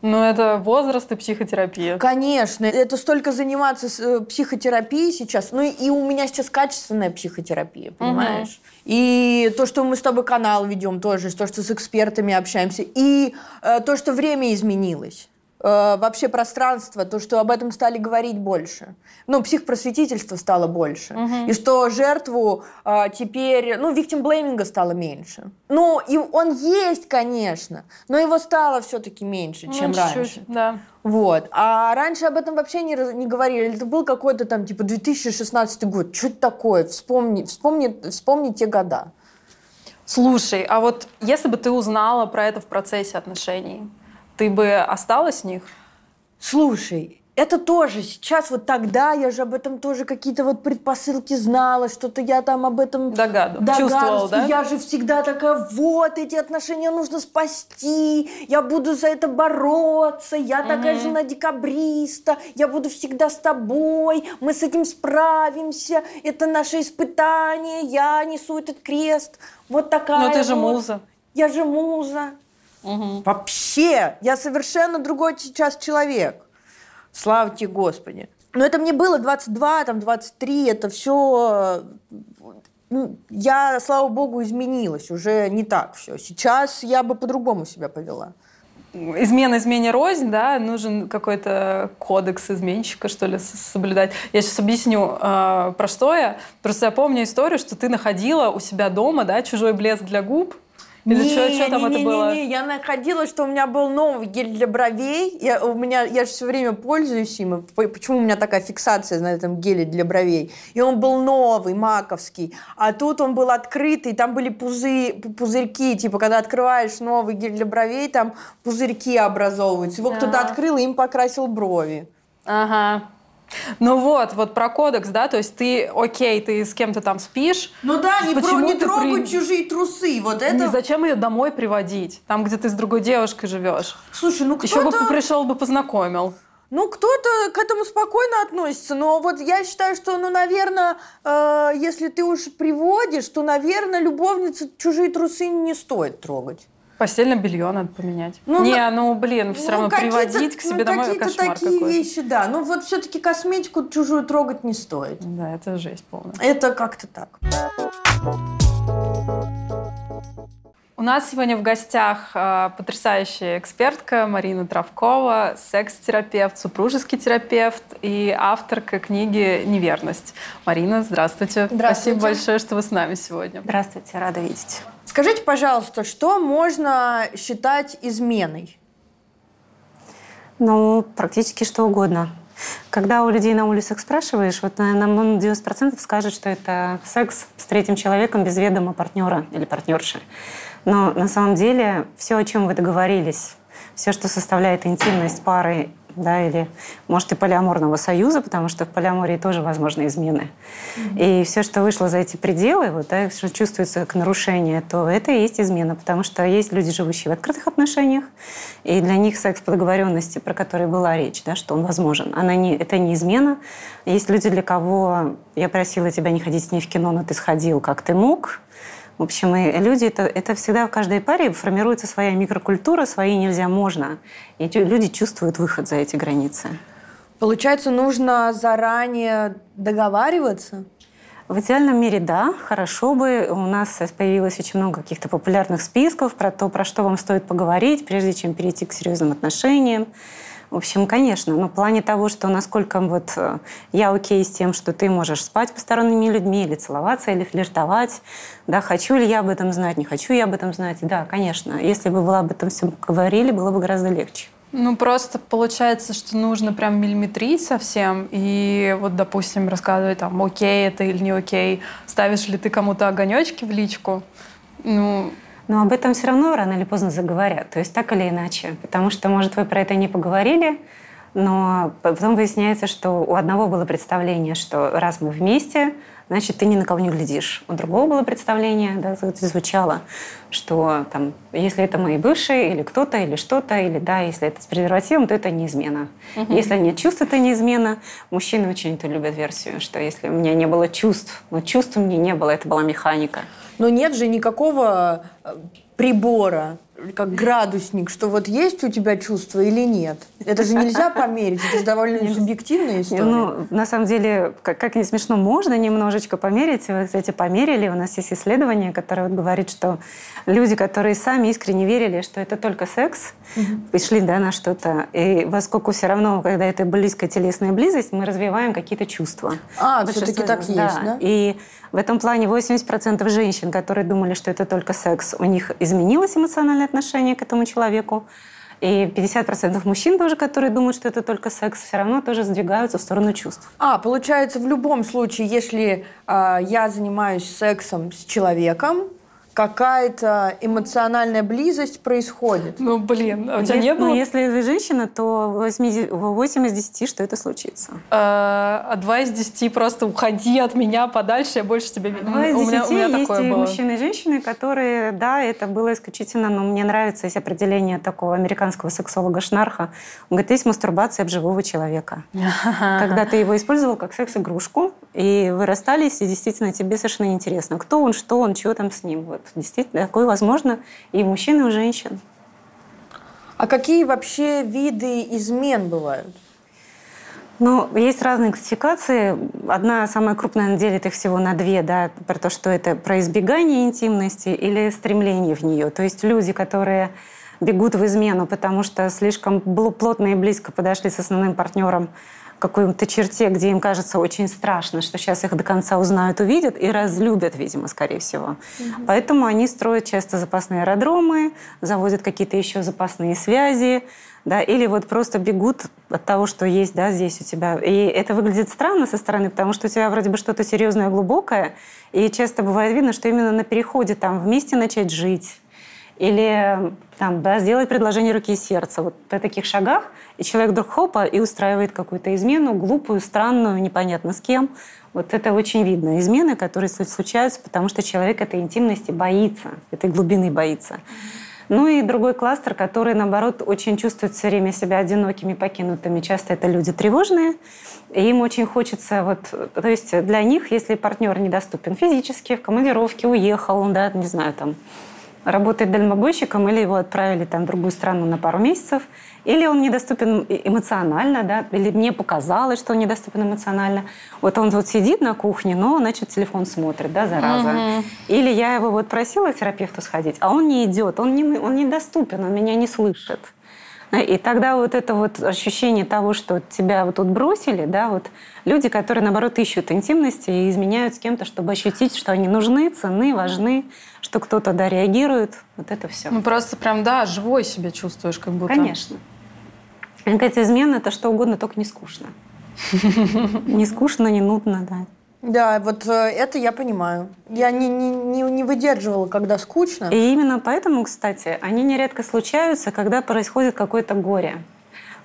Ну, это возраст и психотерапия. Конечно. Это столько заниматься э, психотерапией сейчас. Ну, и у меня сейчас качественная психотерапия, понимаешь? Угу. И то, что мы с тобой канал ведем тоже, то, что с экспертами общаемся. И э, то, что время изменилось. Э, вообще пространство, то, что об этом стали говорить больше. Ну, психпросветительство стало больше. Угу. И что жертву э, теперь, ну, виктим-блейминга стало меньше. Ну, и он есть, конечно, но его стало все-таки меньше, ну, чем чуть-чуть, раньше. Да. Вот. А раньше об этом вообще не, не говорили. Это был какой-то там, типа, 2016 год. Что это такое? Вспомни, вспомни, вспомни те года. Слушай, а вот если бы ты узнала про это в процессе отношений, ты бы осталась в них? Слушай, это тоже сейчас вот тогда я же об этом тоже какие-то вот предпосылки знала, что-то я там об этом Догад... чувствовала, да? Я же всегда такая, вот эти отношения нужно спасти, я буду за это бороться, я угу. такая жена декабриста, я буду всегда с тобой, мы с этим справимся, это наше испытание, я несу этот крест, вот такая. Но ты же вот. муза. Я же муза. Угу. Вообще, я совершенно другой сейчас человек. Слава тебе, Господи. Но это мне было 22, там, 23, это все... Ну, я, слава богу, изменилась, уже не так все. Сейчас я бы по-другому себя повела. Измена, измене рознь, да, нужен какой-то кодекс изменщика, что ли, соблюдать. Я сейчас объясню, э, про что я. Просто я помню историю, что ты находила у себя дома, да, чужой блеск для губ, или не, что, что там не, это не, было? Не, не, я находила, что у меня был новый гель для бровей. Я, у меня, я же все время пользуюсь им. Почему у меня такая фиксация на этом геле для бровей? И он был новый, маковский. А тут он был открытый, там были пузы, пузырьки. Типа, когда открываешь новый гель для бровей, там пузырьки образовываются. Его кто-то открыл и им покрасил брови. Ага. Ну вот, вот про кодекс, да, то есть ты, окей, ты с кем-то там спишь. Ну да, не, про, не трогать при... чужие трусы, вот это. Не, зачем ее домой приводить, там, где ты с другой девушкой живешь? Слушай, ну кто-то... Еще бы пришел бы познакомил. Ну, кто-то к этому спокойно относится, но вот я считаю, что, ну, наверное, э, если ты уж приводишь, то, наверное, любовницы чужие трусы не стоит трогать. Постельное белье надо поменять. Ну, не, на... ну блин, все ну, равно приводить к себе ну, домой какие-то кошмар такие какой-то. вещи, да. Ну вот все-таки косметику чужую трогать не стоит. Да, это жесть полная. Это как-то так. У нас сегодня в гостях э, потрясающая экспертка Марина Травкова, секс-терапевт, супружеский терапевт и авторка книги «Неверность». Марина, здравствуйте. Здравствуйте. Спасибо большое, что вы с нами сегодня. Здравствуйте, рада видеть. Скажите, пожалуйста, что можно считать изменой? Ну, практически что угодно. Когда у людей на улицах спрашиваешь, вот, наверное, 90% скажет, что это секс с третьим человеком без ведома партнера или партнерши. Но на самом деле все, о чем вы договорились, все, что составляет интимность пары да, или, может, и полиаморного союза, потому что в полиамории тоже возможны измены. Mm-hmm. И все, что вышло за эти пределы, вот, да, что чувствуется как нарушение, то это и есть измена, потому что есть люди, живущие в открытых отношениях, и для них секс по договоренности, про который была речь, да, что он возможен, она не, это не измена. Есть люди, для кого я просила тебя не ходить с ней в кино, но ты сходил, как ты мог, в общем, и люди, это, это всегда в каждой паре формируется своя микрокультура, свои нельзя, можно. И люди чувствуют выход за эти границы. Получается, нужно заранее договариваться? В идеальном мире, да, хорошо бы. У нас появилось очень много каких-то популярных списков про то, про что вам стоит поговорить, прежде чем перейти к серьезным отношениям. В общем, конечно, но в плане того, что насколько вот э, я окей с тем, что ты можешь спать посторонними людьми или целоваться, или флиртовать, да, хочу ли я об этом знать, не хочу я об этом знать, да, конечно. Если бы вы об этом все говорили, было бы гораздо легче. Ну, просто получается, что нужно прям миллиметрить совсем, и вот, допустим, рассказывать там, окей это или не окей, ставишь ли ты кому-то огонечки в личку, ну, но об этом все равно рано или поздно заговорят. То есть так или иначе. Потому что, может, вы про это не поговорили, но потом выясняется, что у одного было представление, что раз мы вместе, значит, ты ни на кого не глядишь. У другого было представление, да, звучало, что там, если это мои бывшие, или кто-то, или что-то, или да, если это с презервативом, то это не измена. Угу. Если нет чувств, это не измена. Мужчины очень это любят версию, что если у меня не было чувств, но чувств у меня не было, это была механика. Но нет же никакого э, прибора, как градусник, что вот есть у тебя чувство или нет. Это же нельзя [laughs] померить, это же довольно субъективная история. Ну, на самом деле, как, как не смешно, можно немножечко померить. Вы, кстати, померили. У нас есть исследование, которое вот говорит, что люди, которые сами искренне верили, что это только секс, угу. и шли да, на что-то, и поскольку все равно, когда это близкая телесная близость, мы развиваем какие-то чувства. А, все-таки так да. есть, да? И в этом плане 80% женщин, которые думали, что это только секс, у них изменилось эмоциональное отношение к этому человеку. И 50% мужчин тоже, которые думают, что это только секс, все равно тоже сдвигаются в сторону чувств. А, получается, в любом случае, если э, я занимаюсь сексом с человеком, какая-то эмоциональная близость происходит. Ну, блин, а у тебя не было? Ну, если вы женщина, то 8, 8 из 10, что это случится. А, а 2 из 10 просто уходи от меня подальше, я больше тебя видела. 2 из 10 у меня, у меня есть и было. мужчины и женщины, которые, да, это было исключительно, но мне нравится есть определение такого американского сексолога Шнарха. Он говорит, есть мастурбация об живого человека. [laughs] Когда ты его использовал как секс-игрушку, и вы расстались, и действительно тебе совершенно неинтересно, кто он, что он, что там с ним. Вот действительно такое возможно и у мужчин, и у женщин. А какие вообще виды измен бывают? Ну, есть разные классификации. Одна самая крупная делит их всего на две, да, про то, что это про избегание интимности или стремление в нее. То есть люди, которые бегут в измену, потому что слишком плотно и близко подошли с основным партнером какой-то черте, где им кажется очень страшно, что сейчас их до конца узнают, увидят и разлюбят, видимо, скорее всего. Угу. Поэтому они строят часто запасные аэродромы, заводят какие-то еще запасные связи, да, или вот просто бегут от того, что есть, да, здесь у тебя. И это выглядит странно со стороны, потому что у тебя вроде бы что-то серьезное, глубокое, и часто бывает видно, что именно на переходе там вместе начать жить, или там, да, сделать предложение руки и сердца. Вот при таких шагах и человек вдруг хопа и устраивает какую-то измену, глупую, странную, непонятно с кем. Вот это очень видно. Измены, которые случаются, потому что человек этой интимности боится, этой глубины боится. Ну и другой кластер, который, наоборот, очень чувствует все время себя одинокими, покинутыми. Часто это люди тревожные, и им очень хочется, вот, то есть для них, если партнер недоступен физически, в командировке уехал, да, не знаю, там, работает дальнобойщиком, или его отправили там, в другую страну на пару месяцев, или он недоступен эмоционально, да, или мне показалось, что он недоступен эмоционально. Вот он вот сидит на кухне, но, значит, телефон смотрит, да, зараза. Угу. Или я его вот просила терапевту сходить, а он не идет, он, не, он недоступен, он меня не слышит. И тогда вот это вот ощущение того, что тебя вот тут бросили, да, вот люди, которые, наоборот, ищут интимности и изменяют с кем-то, чтобы ощутить, что они нужны, ценны, важны, что кто-то, да, реагирует, вот это все. Ну, просто прям, да, живой себя чувствуешь как будто. Конечно. Какая-то измена – это что угодно, только не скучно. [laughs] Не скучно, не нудно, да. Да, вот э, это я понимаю. Я не, не, не, не выдерживала, когда скучно. И именно поэтому, кстати, они нередко случаются, когда происходит какое-то горе.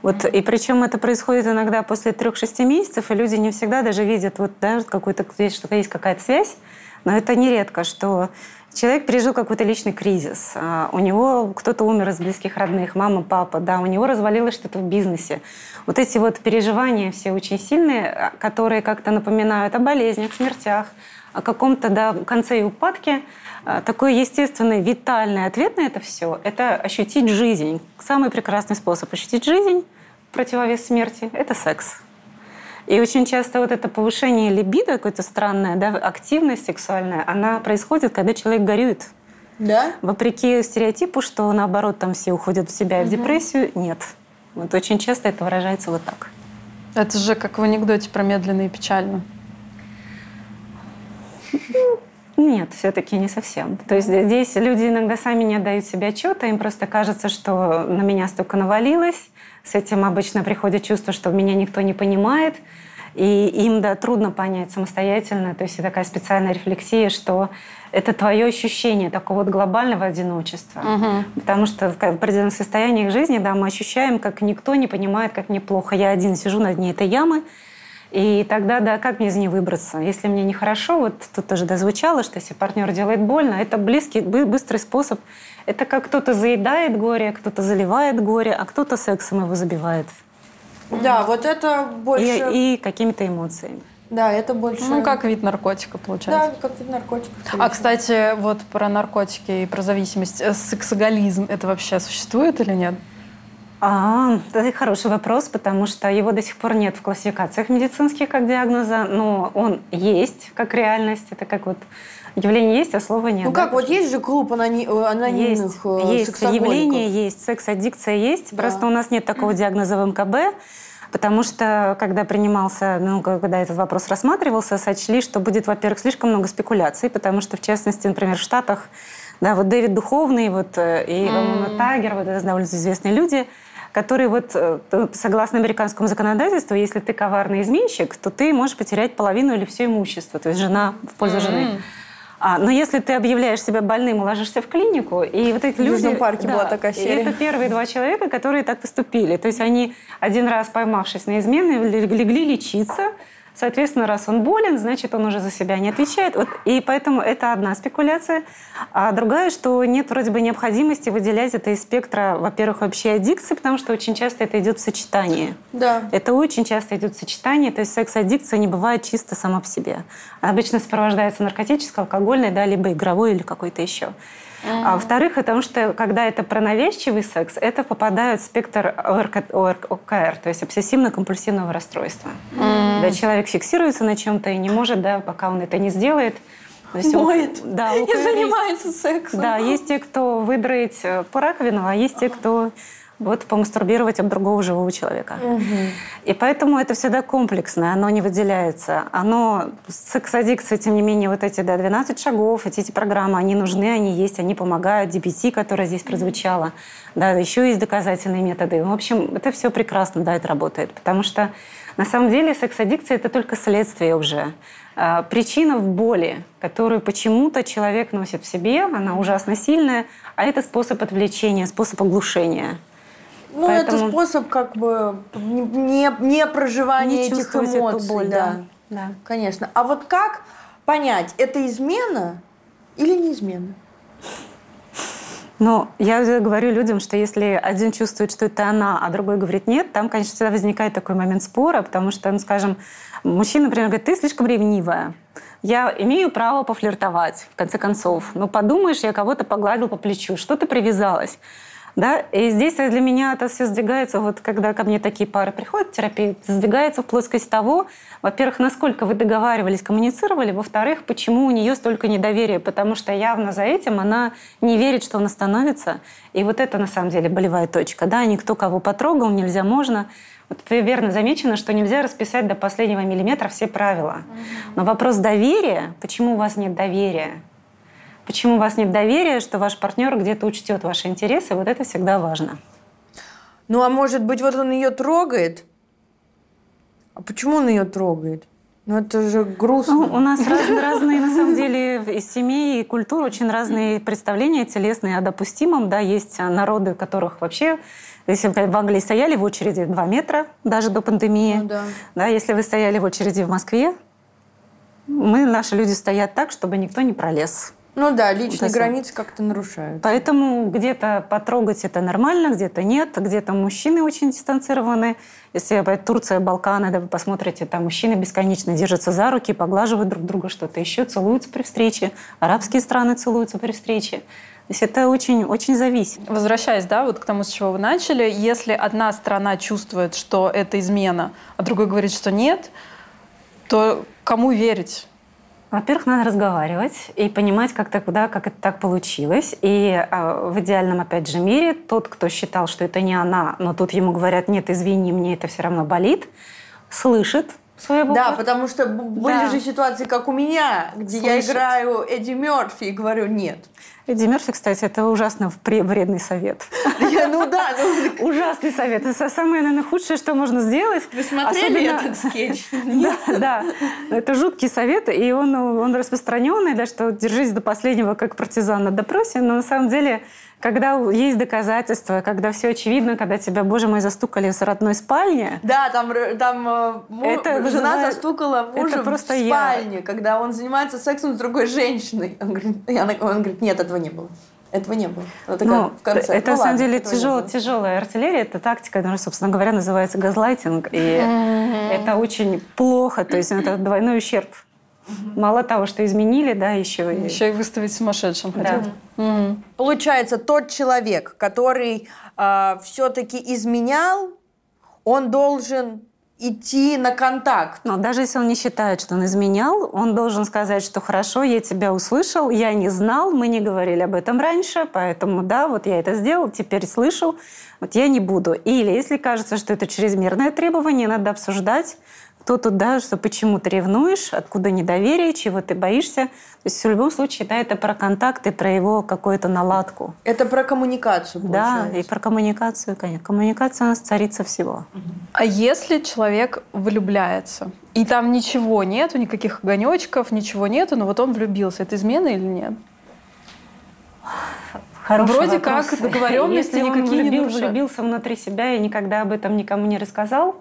Вот, и причем это происходит иногда после трех-шести месяцев, и люди не всегда даже видят, вот, да, какой-то, что есть какая-то связь, но это нередко, что человек пережил какой-то личный кризис, а, у него кто-то умер из близких родных, мама, папа, да, у него развалилось что-то в бизнесе. Вот эти вот переживания все очень сильные, а, которые как-то напоминают о болезнях, смертях, о каком-то да, конце и упадке. А, такой естественный, витальный ответ на это все – это ощутить жизнь. Самый прекрасный способ ощутить жизнь, противовес смерти – это секс. И очень часто вот это повышение либидо, какое-то странное, да, активность сексуальная, она происходит, когда человек горюет. Да? Вопреки стереотипу, что наоборот там все уходят в себя и в депрессию, нет. Вот очень часто это выражается вот так. Это же как в анекдоте про медленно и печально. Нет, все-таки не совсем. То есть здесь люди иногда сами не отдают себе отчета, им просто кажется, что на меня столько навалилось. С этим обычно приходит чувство, что меня никто не понимает. И им, да, трудно понять самостоятельно. То есть такая специальная рефлексия, что это твое ощущение такого вот глобального одиночества. Угу. Потому что в определенных состояниях жизни, да, мы ощущаем, как никто не понимает, как мне плохо. Я один сижу на дне этой ямы, и тогда, да, как мне из нее выбраться? Если мне нехорошо, вот тут тоже дозвучало, что если партнер делает больно, это близкий, быстрый способ. Это как кто-то заедает горе, кто-то заливает горе, а кто-то сексом его забивает. Да, вот это больше... И, и какими-то эмоциями. Да, это больше... Ну, как вид наркотика, получается. Да, как вид наркотика. А, кстати, вот про наркотики и про зависимость. Э, сексоголизм, это вообще существует или нет? А, это хороший вопрос, потому что его до сих пор нет в классификациях медицинских как диагноза, но он есть как реальность. Это как вот явление есть, а слова нет. Ну да? как, вот есть же клуб анони... Э, анонимных Есть, есть явление, есть, секс-аддикция есть. Да. Просто у нас нет такого [clears throat] диагноза в МКБ. Потому что, когда принимался, ну, когда этот вопрос рассматривался, сочли, что будет, во-первых, слишком много спекуляций, потому что, в частности, например, в Штатах, да, вот Дэвид Духовный, вот, э, и mm. Тагер, вот это довольно известные люди, который вот, э, согласно американскому законодательству, если ты коварный изменщик, то ты можешь потерять половину или все имущество, то есть жена в пользу mm-hmm. жены. А, но если ты объявляешь себя больным и ложишься в клинику, и вот эти в люди... В парке да, была такая серия. Это первые два человека, которые так поступили. То есть они один раз, поймавшись на измены, легли лечиться, Соответственно, раз он болен, значит, он уже за себя не отвечает. Вот, и поэтому это одна спекуляция. А другая, что нет вроде бы необходимости выделять это из спектра, во-первых, вообще аддикции, потому что очень часто это идет в сочетании. Да. Это очень часто идет в сочетании, то есть секс-аддикция не бывает чисто сама по себе. Обычно сопровождается наркотической, алкогольной, да, либо игровой или какой-то еще. А во-вторых, потому что когда это про навязчивый секс, это попадает в спектр ОКР, то есть обсессивно-компульсивного расстройства. Mm. Да, человек фиксируется на чем-то и не может, да, пока он это не сделает, то есть Моет. Да, и занимается есть, сексом. Да, есть те, кто выдроить э, по раковину, а есть те, кто вот помастурбировать об другого живого человека. Угу. И поэтому это всегда комплексное, оно не выделяется. Оно, секс-аддикция, тем не менее, вот эти да, 12 шагов, эти, эти программы, они нужны, они есть, они помогают. DBT, которая здесь прозвучала. Да, еще есть доказательные методы. В общем, это все прекрасно, да, это работает. Потому что на самом деле секс-аддикция – это только следствие уже. А, причина в боли, которую почему-то человек носит в себе, она ужасно сильная, а это способ отвлечения, способ оглушения. Ну, Поэтому... это способ как бы не, не проживания не этих эмоций. Боль, да. да. да. Конечно. А вот как понять, это измена или не измена? Ну, я говорю людям, что если один чувствует, что это она, а другой говорит нет, там, конечно, всегда возникает такой момент спора, потому что, ну, скажем, мужчина, например, говорит, ты слишком ревнивая. Я имею право пофлиртовать, в конце концов. Ну, подумаешь, я кого-то погладил по плечу, что ты привязалась. Да? И здесь для меня это все сдвигается, вот когда ко мне такие пары приходят в терапию, сдвигается в плоскость того, во-первых, насколько вы договаривались, коммуницировали, во-вторых, почему у нее столько недоверия, потому что явно за этим она не верит, что он остановится. И вот это на самом деле болевая точка. Да, никто кого потрогал, нельзя, можно. Вот верно замечено, что нельзя расписать до последнего миллиметра все правила. Но вопрос доверия, почему у вас нет доверия, Почему у вас нет доверия, что ваш партнер где-то учтет ваши интересы, вот это всегда важно. Ну а может быть, вот он ее трогает, почему он ее трогает? Ну, это же грустно. Ну, у нас [laughs] раз, разные, на самом деле, из семей и культур очень разные представления телесные о допустимом. Да, есть народы, у которых вообще если вы в Англии стояли в очереди 2 метра, даже до пандемии, ну, да. Да, если вы стояли в очереди в Москве, мы, наши люди стоят так, чтобы никто не пролез. Ну да, личные вот границы как-то нарушают. Поэтому где-то потрогать это нормально, где-то нет, где-то мужчины очень дистанцированы. Если Турция, Балканы, да, вы посмотрите, там мужчины бесконечно держатся за руки, поглаживают друг друга, что-то еще, целуются при встрече. Арабские страны целуются при встрече. То есть это очень, очень зависит. Возвращаясь, да, вот к тому, с чего вы начали, если одна страна чувствует, что это измена, а другой говорит, что нет, то кому верить? Во-первых, надо разговаривать и понимать, как, так, да, как это так получилось. И э, в идеальном, опять же, мире тот, кто считал, что это не она, но тут ему говорят, нет, извини, мне это все равно болит, слышит, своего. Да, потому что были да. же ситуации, как у меня, где Слышит. я играю Эдди Мерфи и говорю нет. Эдди Мерфи, кстати, это ужасно вредный совет. [laughs] Ну да. Ну... [laughs] Ужасный совет. Это самое, наверное, худшее, что можно сделать. Вы смотрели этот скетч? [laughs] Да, да. Это жуткий совет, и он, он распространенный, да, что держись до последнего, как партизан на допросе, но на самом деле когда есть доказательства, когда все очевидно, когда тебя, боже мой, застукали в родной спальне. Да, там, там э, это жена вызывает... застукала мужа это просто в спальне, я. когда он занимается сексом с другой женщиной. Он говорит, он говорит, нет, этого не было. Этого не было. Вот ну, в конце. Это ну, на самом деле тяжел, тяжелая артиллерия. Это тактика, которая, собственно говоря, называется газлайтинг. И это очень плохо. То есть это двойной ущерб Угу. Мало того, что изменили, да, еще и... Еще и выставить сумасшедшим да. Угу. Получается, тот человек, который э, а, все-таки изменял, он должен идти на контакт. Но даже если он не считает, что он изменял, он должен сказать, что хорошо, я тебя услышал, я не знал, мы не говорили об этом раньше, поэтому да, вот я это сделал, теперь слышу, вот я не буду. Или если кажется, что это чрезмерное требование, надо обсуждать, кто тут, да, что почему ты ревнуешь, откуда недоверие, чего ты боишься. То есть в любом случае, да, это про контакт и про его какую-то наладку. Это про коммуникацию, получается. Да, и про коммуникацию, конечно. Коммуникация у нас царица всего. А если человек влюбляется, и там ничего нету, никаких огонечков, ничего нету, но вот он влюбился, это измена или нет? Хороший Вроде вопрос. как договоренности Если никакие он влюбил, не влюбился внутри себя и никогда об этом никому не рассказал,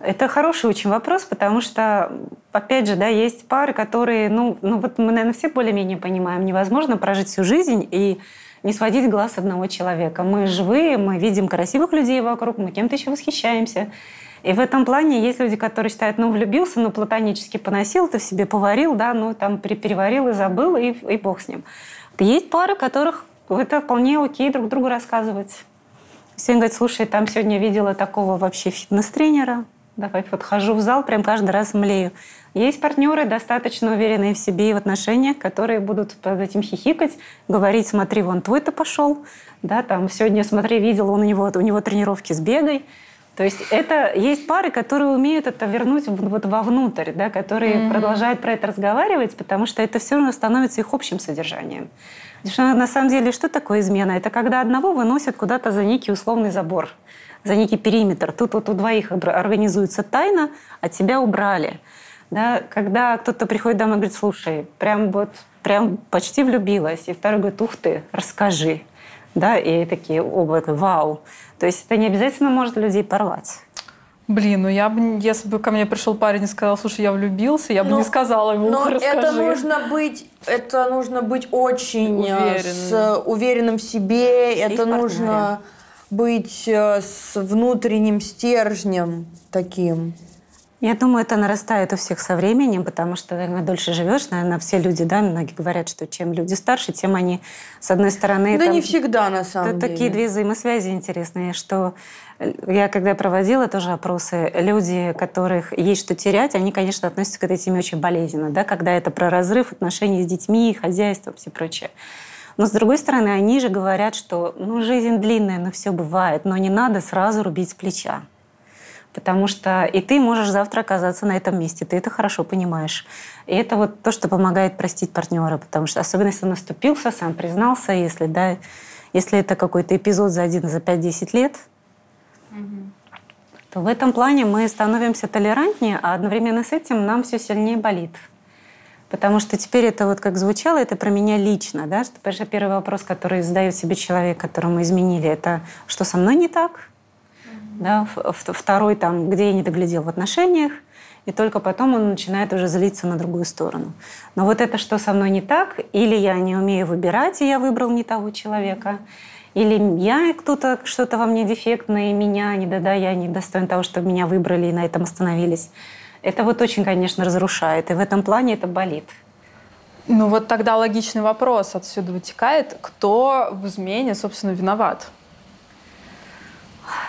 это хороший очень вопрос, потому что, опять же, да, есть пары, которые, ну, ну вот мы, наверное, все более-менее понимаем, невозможно прожить всю жизнь и не сводить глаз одного человека. Мы живые, мы видим красивых людей вокруг, мы кем-то еще восхищаемся. И в этом плане есть люди, которые считают, ну, влюбился, ну, платонически поносил, ты в себе поварил, да, ну, там, переварил и забыл, и, и бог с ним. Есть пары, которых это вполне окей друг другу рассказывать. Все говорят, слушай, там сегодня видела такого вообще фитнес-тренера, Давай вот хожу в зал, прям каждый раз млею. Есть партнеры, достаточно уверенные в себе и в отношениях, которые будут под этим хихикать, говорить, смотри, вон твой-то пошел, да, там, сегодня, смотри, видел, он у него, у него тренировки с бегой. То есть это есть пары, которые умеют это вернуть вот вовнутрь, да, которые mm-hmm. продолжают про это разговаривать, потому что это все равно становится их общим содержанием. Потому что на самом деле что такое измена? Это когда одного выносят куда-то за некий условный забор за некий периметр. Тут вот у двоих организуется тайна, а тебя убрали. Да, когда кто-то приходит домой и говорит, слушай, прям вот прям почти влюбилась. И второй говорит, ух ты, расскажи. Да, и такие оба, вау. То есть это не обязательно может людей порвать. Блин, ну я бы, если бы ко мне пришел парень и сказал, слушай, я влюбился, я бы но, не сказала ему, но расскажи. это нужно быть, это нужно быть очень э, Уверен. с, уверенным в себе, и это нужно быть э, с внутренним стержнем таким? Я думаю, это нарастает у всех со временем, потому что, наверное, дольше живешь, наверное, все люди, да, многие говорят, что чем люди старше, тем они, с одной стороны... Да там, не всегда, на самом деле. Такие две взаимосвязи интересные, что э, я когда проводила тоже опросы, люди, которых есть что терять, они, конечно, относятся к этой теме очень болезненно, да, когда это про разрыв отношений с детьми, хозяйством, все прочее. Но с другой стороны, они же говорят, что ну, жизнь длинная, но все бывает, но не надо сразу рубить с плеча. Потому что и ты можешь завтра оказаться на этом месте, ты это хорошо понимаешь. И это вот то, что помогает простить партнера, потому что особенно если он наступился, сам признался, если, да, если это какой-то эпизод за один, за 5-10 лет. то в этом плане мы становимся толерантнее, а одновременно с этим нам все сильнее болит. Потому что теперь это вот как звучало, это про меня лично, да, что первый вопрос, который задает себе человек, которому изменили, это что со мной не так, да, второй там, где я не доглядел в отношениях, и только потом он начинает уже злиться на другую сторону. Но вот это что со мной не так, или я не умею выбирать, и я выбрал не того человека, или я кто-то что-то во мне дефектное, и меня не да, да, я не достоин того, чтобы меня выбрали и на этом остановились. Это вот очень, конечно, разрушает. И в этом плане это болит. Ну вот тогда логичный вопрос отсюда вытекает. Кто в измене, собственно, виноват?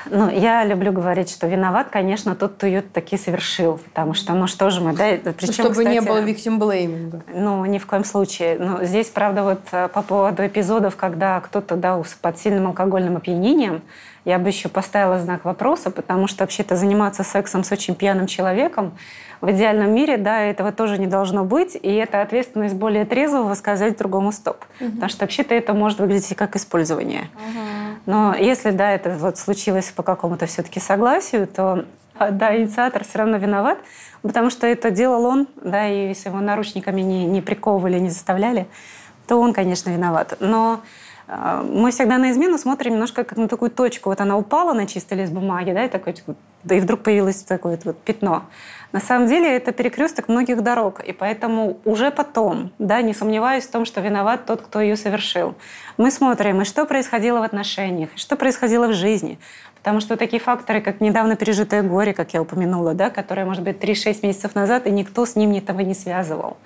Ну, я люблю говорить, что виноват, конечно, тот, кто ее таки совершил. Потому что, ну что же мы, да? Причем, Чтобы кстати, не было виктимблейминга. Ну, ни в коем случае. Ну, здесь, правда, вот э, по поводу эпизодов, когда кто-то, да, под сильным алкогольным опьянением, я бы еще поставила знак вопроса, потому что вообще-то заниматься сексом с очень пьяным человеком в идеальном мире, да, этого тоже не должно быть, и это ответственность более трезвого сказать другому стоп. Угу. Потому что вообще-то это может выглядеть как использование. Угу. Но если, да, это вот случилось по какому-то все-таки согласию, то а, да, инициатор все равно виноват, потому что это делал он, да, и если его наручниками не, не приковывали, не заставляли, то он, конечно, виноват. Но мы всегда на измену смотрим немножко как на такую точку. Вот она упала на чистый лист бумаги, да, и, такой, да, и вдруг появилось такое вот пятно. На самом деле это перекресток многих дорог, и поэтому уже потом, да, не сомневаюсь в том, что виноват тот, кто ее совершил. Мы смотрим, и что происходило в отношениях, и что происходило в жизни. Потому что такие факторы, как недавно пережитое горе, как я упомянула, да, которое, может быть, 3-6 месяцев назад, и никто с ним этого не связывал.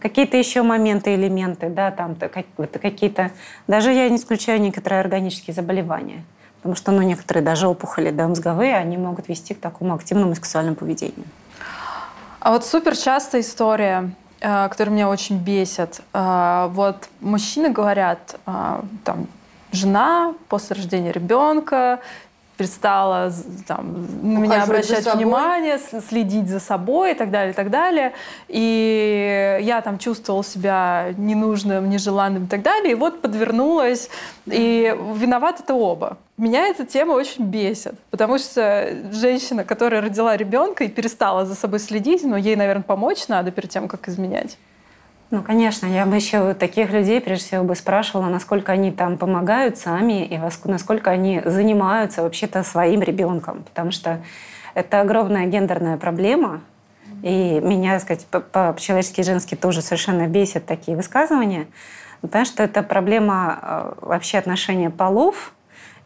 Какие-то еще моменты, элементы, да, там какие-то... Даже я не исключаю некоторые органические заболевания. Потому что ну, некоторые даже опухоли да, мозговые, они могут вести к такому активному сексуальному поведению. А вот супер частая история, э, которая меня очень бесит. Э, вот мужчины говорят, э, там, жена после рождения ребенка перестала там, на меня обращать внимание, следить за собой и так далее, и так далее. И я там чувствовала себя ненужным, нежеланным и так далее. И вот подвернулась. И виноваты это оба. Меня эта тема очень бесит, потому что женщина, которая родила ребенка и перестала за собой следить, но ей, наверное, помочь надо перед тем, как изменять. Ну, конечно, я бы еще таких людей, прежде всего, бы спрашивала, насколько они там помогают сами и насколько они занимаются вообще-то своим ребенком, потому что это огромная гендерная проблема, и меня, так сказать, по-человечески женски тоже совершенно бесят такие высказывания, потому что это проблема э, вообще отношения полов,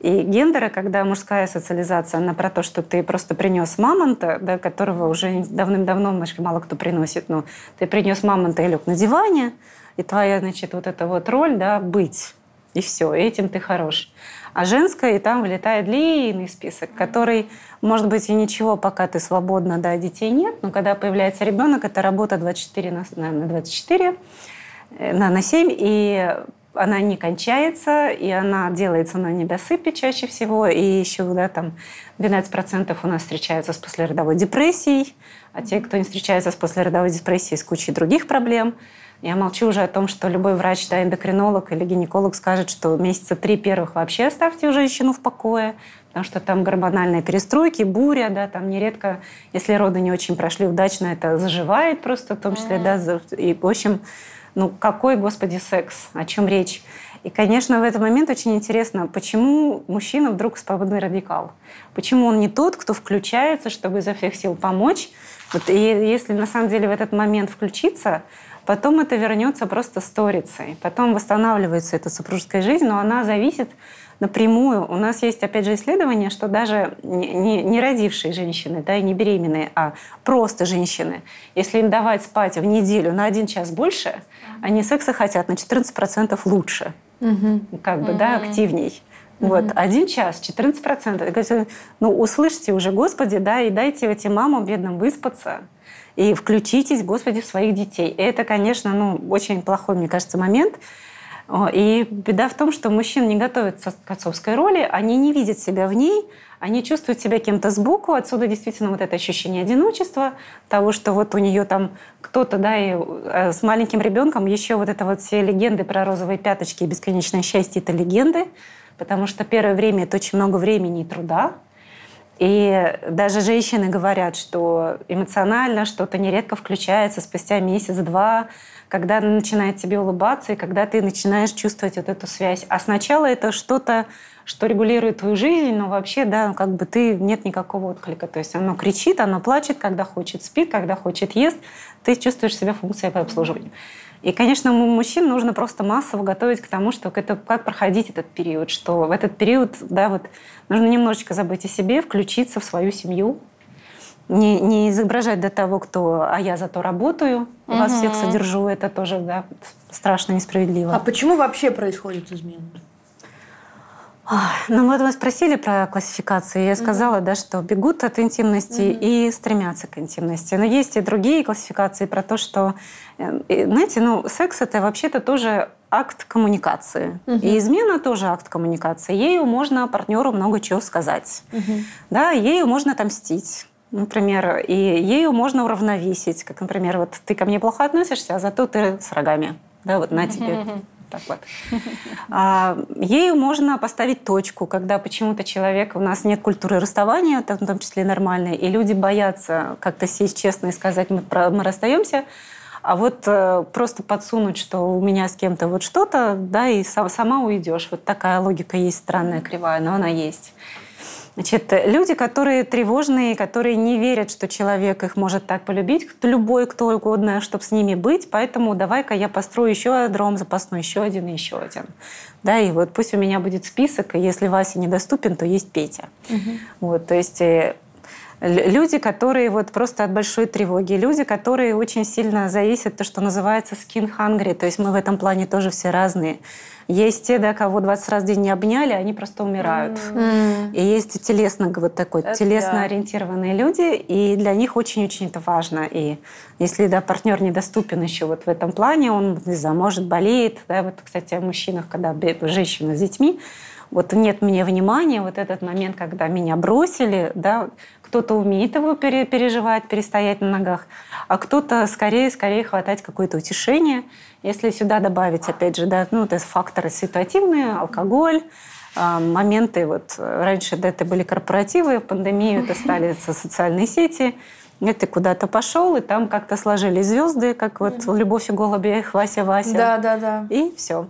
и гендеры, когда мужская социализация, она про то, что ты просто принес мамонта, да, которого уже давным-давно мало кто приносит, но ты принес мамонта и лег на диване, и твоя, значит, вот эта вот роль, да, быть. И все, этим ты хорош. А женская, и там вылетает длинный список, который, может быть, и ничего, пока ты свободна, да, детей нет, но когда появляется ребенок, это работа 24 на, на 24, э, на, на 7, и она не кончается, и она делается на недосыпе чаще всего, и еще да, там 12% у нас встречаются с послеродовой депрессией, а те, кто не встречается с послеродовой депрессией, с кучей других проблем. Я молчу уже о том, что любой врач, да, эндокринолог или гинеколог скажет, что месяца три первых вообще оставьте женщину в покое, потому что там гормональные перестройки, буря, да, там нередко, если роды не очень прошли удачно, это заживает просто, в том числе, mm-hmm. да, и, в общем, ну, какой, господи, секс? О чем речь? И, конечно, в этот момент очень интересно, почему мужчина вдруг свободный радикал? Почему он не тот, кто включается, чтобы изо всех сил помочь? Вот, и если на самом деле в этот момент включиться, потом это вернется просто сторицей. Потом восстанавливается эта супружеская жизнь, но она зависит напрямую. У нас есть, опять же, исследование, что даже не, не родившие женщины, да, и не беременные, а просто женщины, если им давать спать в неделю на один час больше, они секса хотят на 14% лучше. Угу. Как бы, угу. да, активней. Вот, один час, 14%. Ну, услышьте уже, Господи, да, и дайте этим мамам бедным выспаться. И включитесь, Господи, в своих детей. И это, конечно, ну, очень плохой, мне кажется, момент. И беда в том, что мужчин не готовятся к отцовской роли, они не видят себя в ней, они чувствуют себя кем-то сбоку, отсюда действительно вот это ощущение одиночества, того, что вот у нее там кто-то, да, и э, с маленьким ребенком. Еще вот это вот все легенды про розовые пяточки и бесконечное счастье – это легенды, потому что первое время – это очень много времени и труда, И даже женщины говорят, что эмоционально что-то нередко включается спустя месяц-два, когда начинает тебе улыбаться, и когда ты начинаешь чувствовать вот эту связь. А сначала это что-то, что регулирует твою жизнь, но вообще, да, как бы ты нет никакого отклика. То есть оно кричит, оно плачет, когда хочет, спит, когда хочет, ест. Ты чувствуешь себя функцией по обслуживанию. И, конечно, мужчин нужно просто массово готовить к тому, что это, как проходить этот период, что в этот период да, вот, нужно немножечко забыть о себе, включиться в свою семью, не, не изображать до того, кто, а я зато работаю, угу. вас всех содержу, это тоже да, страшно несправедливо. А почему вообще происходит измена? Ну вот вы спросили про классификации. Я сказала, mm да, что бегут от интимности mm и стремятся к интимности. Но есть и другие классификации про то, что, э, знаете, ну секс это вообще-то тоже акт коммуникации. mm И измена тоже акт коммуникации. Ею можно партнеру много чего сказать. mm Да, ею можно отомстить. Например, и ею можно уравновесить, как, например, вот ты ко мне плохо относишься, а зато ты с рогами. Да, вот на тебе [laughs] так вот. А, ею можно поставить точку, когда почему-то человек, у нас нет культуры расставания, в том числе нормальной, и люди боятся как-то сесть честно и сказать, мы, мы расстаемся, а вот э, просто подсунуть, что у меня с кем-то вот что-то, да, и сам, сама уйдешь. Вот такая логика есть странная, кривая, но она есть. Значит, люди, которые тревожные, которые не верят, что человек их может так полюбить, любой, кто угодно, чтобы с ними быть, поэтому давай-ка я построю еще дром запасной, еще один и еще один. Да, и вот пусть у меня будет список, и если Вася недоступен, то есть Петя. Угу. Вот, то есть э, люди, которые вот просто от большой тревоги, люди, которые очень сильно зависят то, что называется skin hungry, то есть мы в этом плане тоже все разные. Есть те, да, кого 20 раз в день не обняли, они просто умирают. Mm. И есть телесно, вот такой, это телесно да. ориентированные люди, и для них очень-очень это важно. И если, да, партнер недоступен еще вот в этом плане, он, не знаю, может, болеет, да, вот, кстати, о мужчинах, когда женщина с детьми, вот нет мне внимания, вот этот момент, когда меня бросили, да, кто-то умеет его переживать, перестоять на ногах, а кто-то скорее, скорее хватать какое-то утешение – если сюда добавить, опять же, да, ну, это факторы ситуативные, алкоголь, а, моменты, вот раньше да, это были корпоративы, в пандемию это стали [laughs] социальные сети, ты куда-то пошел, и там как-то сложились звезды, как вот «Любовь и голуби», «Вася, Вася». Да, да, да. И все.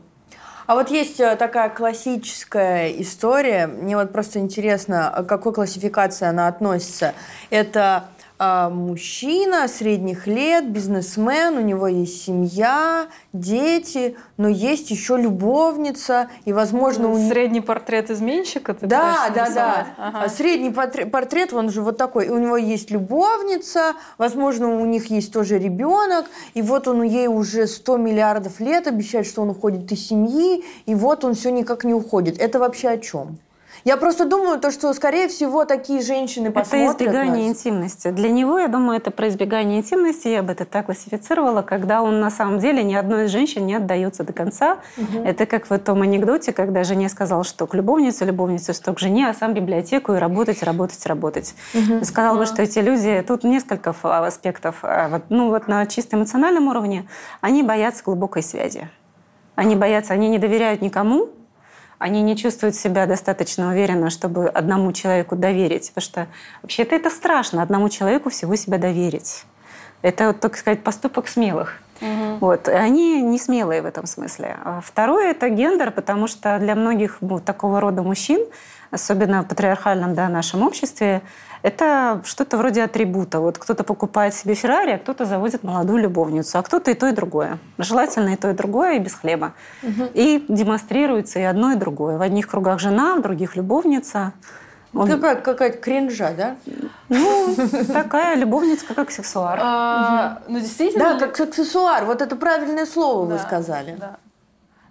А вот есть э, такая классическая история, мне вот просто интересно, к какой классификации она относится. Это мужчина средних лет, бизнесмен, у него есть семья, дети, но есть еще любовница и, возможно, у средний портрет изменщика. Ты да, да, да. Ага. А средний портрет, он же вот такой. У него есть любовница, возможно, у них есть тоже ребенок, и вот он ей уже 100 миллиардов лет обещает, что он уходит из семьи, и вот он все никак не уходит. Это вообще о чем? Я просто думаю, то, что, скорее всего, такие женщины посмотрят Это избегание нас. интимности. Для него, я думаю, это про избегание интимности. Я бы это так классифицировала, когда он на самом деле ни одной из женщин не отдается до конца. Угу. Это как в том анекдоте, когда жене сказал, что к любовнице, любовнице, что к жене, а сам библиотеку и работать, работать, работать. Угу. Сказал бы, что эти люди, тут несколько аспектов. А ну вот на чисто эмоциональном уровне они боятся глубокой связи. Они боятся, они не доверяют никому, они не чувствуют себя достаточно уверенно, чтобы одному человеку доверить. Потому что вообще-то это страшно, одному человеку всего себя доверить. Это, так сказать, поступок смелых. Угу. Вот. И они не смелые в этом смысле. А второе – это гендер, потому что для многих ну, такого рода мужчин, особенно в патриархальном да, нашем обществе, это что-то вроде атрибута. Вот кто-то покупает себе Феррари, а кто-то заводит молодую любовницу, а кто-то и то, и другое. Желательно и то, и другое, и без хлеба. Угу. И демонстрируется и одно, и другое. В одних кругах жена, в других любовница. Он... Такая какая-то кринжа, да? Ну, такая любовница, как аксессуар. А, ну, действительно. Да, как аксессуар. Вот это правильное слово вы сказали.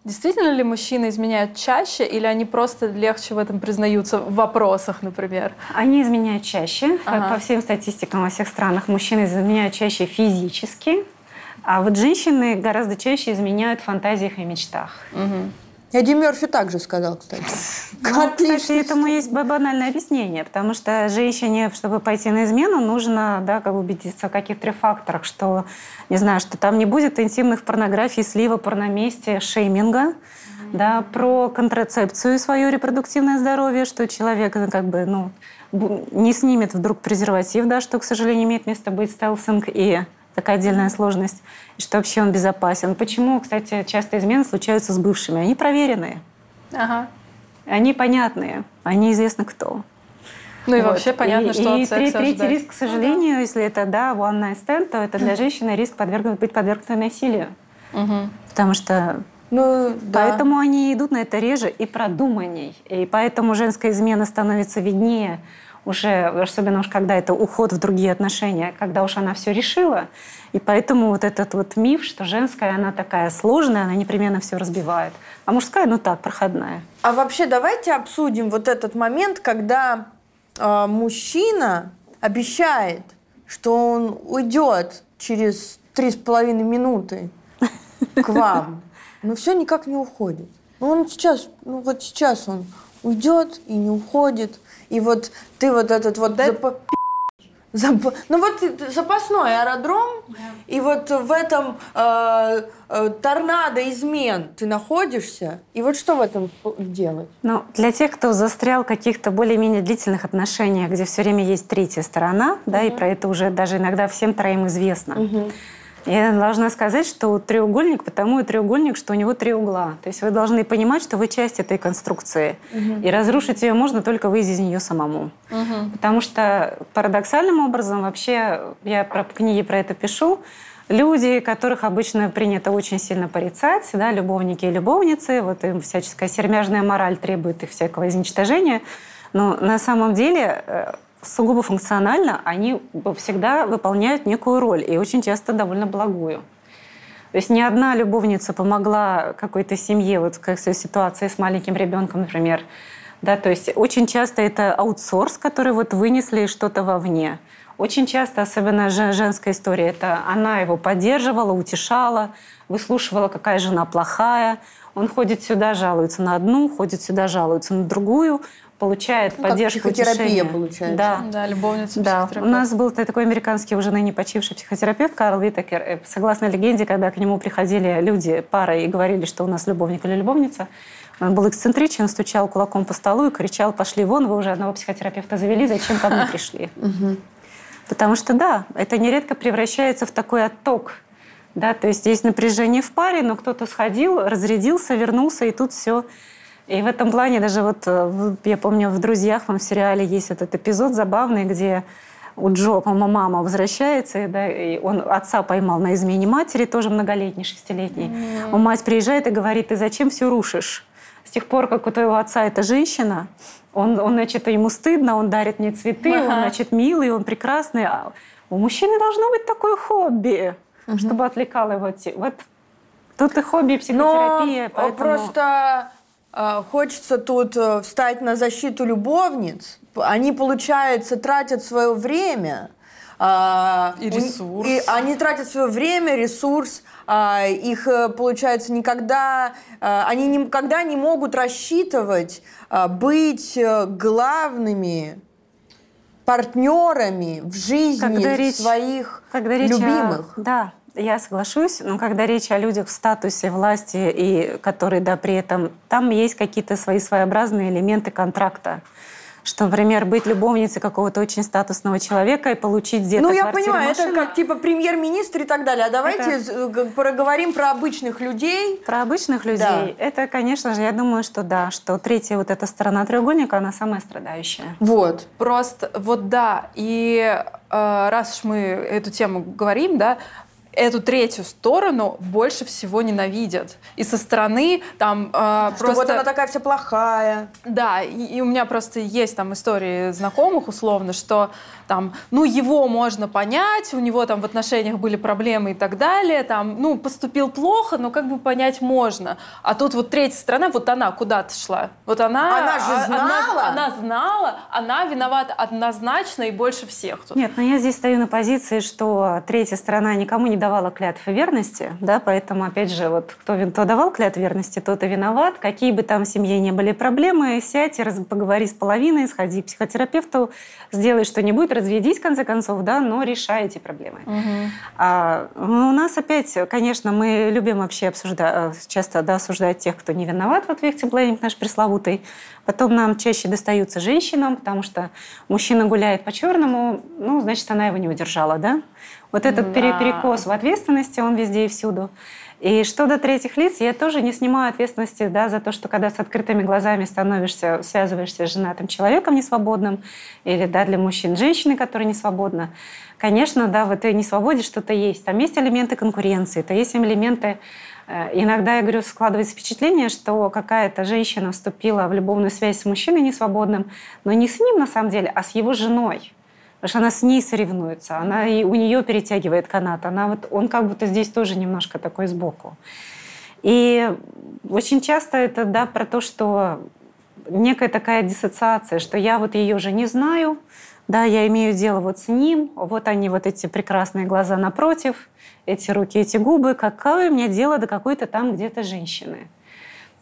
Действительно ли мужчины изменяют чаще, или они просто легче в этом признаются в вопросах, например? Они изменяют чаще. Ага. По всем статистикам во всех странах мужчины изменяют чаще физически, а вот женщины гораздо чаще изменяют в фантазиях и мечтах. Угу. Эдди Мерфи также сказал, кстати. [laughs] Ну, кстати, этому есть банальное объяснение, потому что женщине, чтобы пойти на измену, нужно да, как убедиться в каких трех факторах, что, не знаю, что там не будет интимных порнографий, слива, порноместия, шейминга, да, про контрацепцию свое репродуктивное здоровье, что человек ну, как бы, ну, не снимет вдруг презерватив, да, что, к сожалению, имеет место быть стелсинг и такая отдельная сложность, и что вообще он безопасен. Почему, кстати, часто измены случаются с бывшими? Они проверенные. Ага. Они понятные, они известны кто. Ну и вот. вообще понятно, и, что и от секса третий ожидать. риск, к сожалению, ну, да. если это да, one night stand, то это для женщины риск подвергнуть, быть подвергнутой насилию. Угу. Потому что ну, да. Поэтому они идут на это реже и продуманней. И поэтому женская измена становится виднее уже, особенно уж когда это уход в другие отношения, когда уж она все решила. И поэтому вот этот вот миф, что женская, она такая сложная, она непременно все разбивает. А мужская, ну так, проходная. А вообще давайте обсудим вот этот момент, когда э, мужчина обещает, что он уйдет через три с половиной минуты к вам, но все никак не уходит. Ну он сейчас, ну вот сейчас он уйдет и не уходит. И вот ты вот этот вот да? зап... Зап... Ну вот запасной аэродром, да. и вот в этом э, э, торнадо измен ты находишься, и вот что в этом делать? Ну, для тех, кто застрял в каких-то более-менее длительных отношениях, где все время есть третья сторона, угу. да, и про это уже даже иногда всем троим известно. Угу. Я должна сказать, что треугольник, потому и треугольник, что у него три угла. То есть вы должны понимать, что вы часть этой конструкции. Угу. И разрушить ее можно только выйдя из нее самому. Угу. Потому что парадоксальным образом вообще, я про книги про это пишу, люди, которых обычно принято очень сильно порицать, да, любовники и любовницы, вот им всяческая сермяжная мораль требует их всякого изничтожения, но на самом деле э, сугубо функционально, они всегда выполняют некую роль, и очень часто довольно благую. То есть ни одна любовница помогла какой-то семье, вот как ситуация с маленьким ребенком, например. Да, то есть очень часто это аутсорс, который вот вынесли что-то вовне. Очень часто, особенно женская история, это она его поддерживала, утешала, выслушивала, какая жена плохая. Он ходит сюда, жалуется на одну, ходит сюда, жалуется на другую получает ну, поддержку, как психотерапия утешение. получается. Да, да любовница да. У нас был такой американский уже ныне почивший психотерапевт Карл Витакер. Э, согласно легенде, когда к нему приходили люди, пара, и говорили, что у нас любовник или любовница, он был эксцентричен, стучал кулаком по столу и кричал, пошли вон, вы уже одного психотерапевта завели, зачем ко мне пришли? [laughs] Потому что, да, это нередко превращается в такой отток да, то есть есть напряжение в паре, но кто-то сходил, разрядился, вернулся, и тут все и в этом плане даже вот, э, я помню, в «Друзьях» в сериале есть этот эпизод забавный, где у Джо, по мама возвращается, да, и он отца поймал на измене матери, тоже многолетний, шестилетний. Mm-hmm. Он мать приезжает и говорит, ты зачем все рушишь? С тех пор, как у твоего отца эта женщина, он, он значит, ему стыдно, он дарит мне цветы, uh-huh. он, значит, милый, он прекрасный. А у мужчины должно быть такое хобби, uh-huh. чтобы отвлекало его. Вот тут и хобби, и психотерапия. Но поэтому... просто а, хочется тут э, встать на защиту любовниц. Они, получается, тратят свое время. А, и ресурс. И они тратят свое время, ресурс. А, их, э, получается, никогда... Они никогда не могут рассчитывать быть э, главными партнерами в жизни когда речь, своих когда речь любимых. О, да, я соглашусь, но когда речь о людях в статусе власти, и которые, да, при этом, там есть какие-то свои своеобразные элементы контракта. Что, например, быть любовницей какого-то очень статусного человека и получить где-то Ну, я понимаю, машину. это как типа премьер-министр и так далее. А давайте это... проговорим про обычных людей. Про обычных людей. Да. Это, конечно же, я думаю, что да, что третья вот эта сторона треугольника, она самая страдающая. Вот. Просто, вот да. И э, раз уж мы эту тему говорим, да, эту третью сторону больше всего ненавидят. И со стороны там э, Что просто... вот она такая вся плохая. Да, и, и у меня просто есть там истории знакомых условно, что там, ну, его можно понять, у него там в отношениях были проблемы и так далее, там, ну, поступил плохо, но как бы понять можно. А тут вот третья сторона, вот она куда-то шла. Вот она... Она же знала! Она, она знала, она виновата однозначно и больше всех тут. Нет, но я здесь стою на позиции, что третья сторона никому не давала клятвы верности, да, поэтому, опять же, вот кто, кто давал клятву верности, тот и виноват. Какие бы там в семье не были проблемы, сядь, раз, поговори с половиной, сходи к психотерапевту, сделай что-нибудь, разведись, в конце концов, да, но решай эти проблемы. Угу. А, ну, у нас опять, конечно, мы любим вообще обсуждать, часто да, осуждать тех, кто не виноват, вот victim наш пресловутый. Потом нам чаще достаются женщинам, потому что мужчина гуляет по-черному, ну, значит, она его не удержала, да? Вот этот да. перекос в ответственности, он везде и всюду. И что до третьих лиц, я тоже не снимаю ответственности да, за то, что когда с открытыми глазами становишься, связываешься с женатым человеком несвободным, или да, для мужчин женщины, которая не свободна. Конечно, да, в этой несвободе что-то есть. Там есть элементы конкуренции, то есть элементы Э, иногда, я говорю, складывается впечатление, что какая-то женщина вступила в любовную связь с мужчиной несвободным, но не с ним на самом деле, а с его женой. Потому что она с ней соревнуется, она и у нее перетягивает канат. Она вот, он как будто здесь тоже немножко такой сбоку. И очень часто это да, про то, что некая такая диссоциация, что я вот ее же не знаю, да, я имею дело вот с ним, вот они, вот эти прекрасные глаза напротив, эти руки, эти губы, какое мне дело до какой-то там где-то женщины.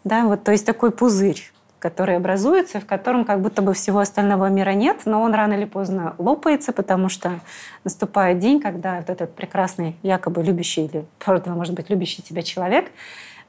Да, вот, то есть такой пузырь, который образуется, в котором как будто бы всего остального мира нет, но он рано или поздно лопается, потому что наступает день, когда вот этот прекрасный, якобы любящий или, может быть, любящий тебя человек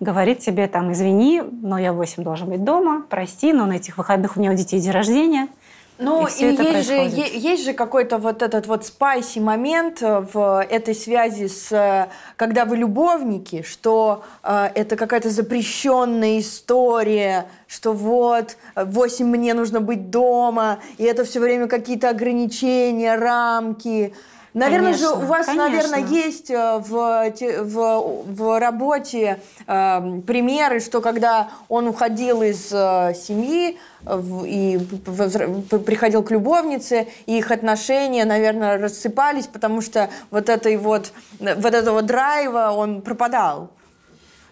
говорит тебе там, извини, но я в 8 должен быть дома, прости, но на этих выходных у меня у детей день рождения – ну, и, и есть, же, есть же какой-то вот этот вот спайси момент э, в этой связи с, э, когда вы любовники, что э, это какая-то запрещенная история, что вот, 8 мне нужно быть дома, и это все время какие-то ограничения, рамки. Наверное конечно, же, у вас, конечно. наверное, есть э, в, в, в работе э, примеры, что когда он уходил из э, семьи в, и в, приходил к любовнице, и их отношения, наверное, рассыпались, потому что вот этой вот, вот этого драйва он пропадал.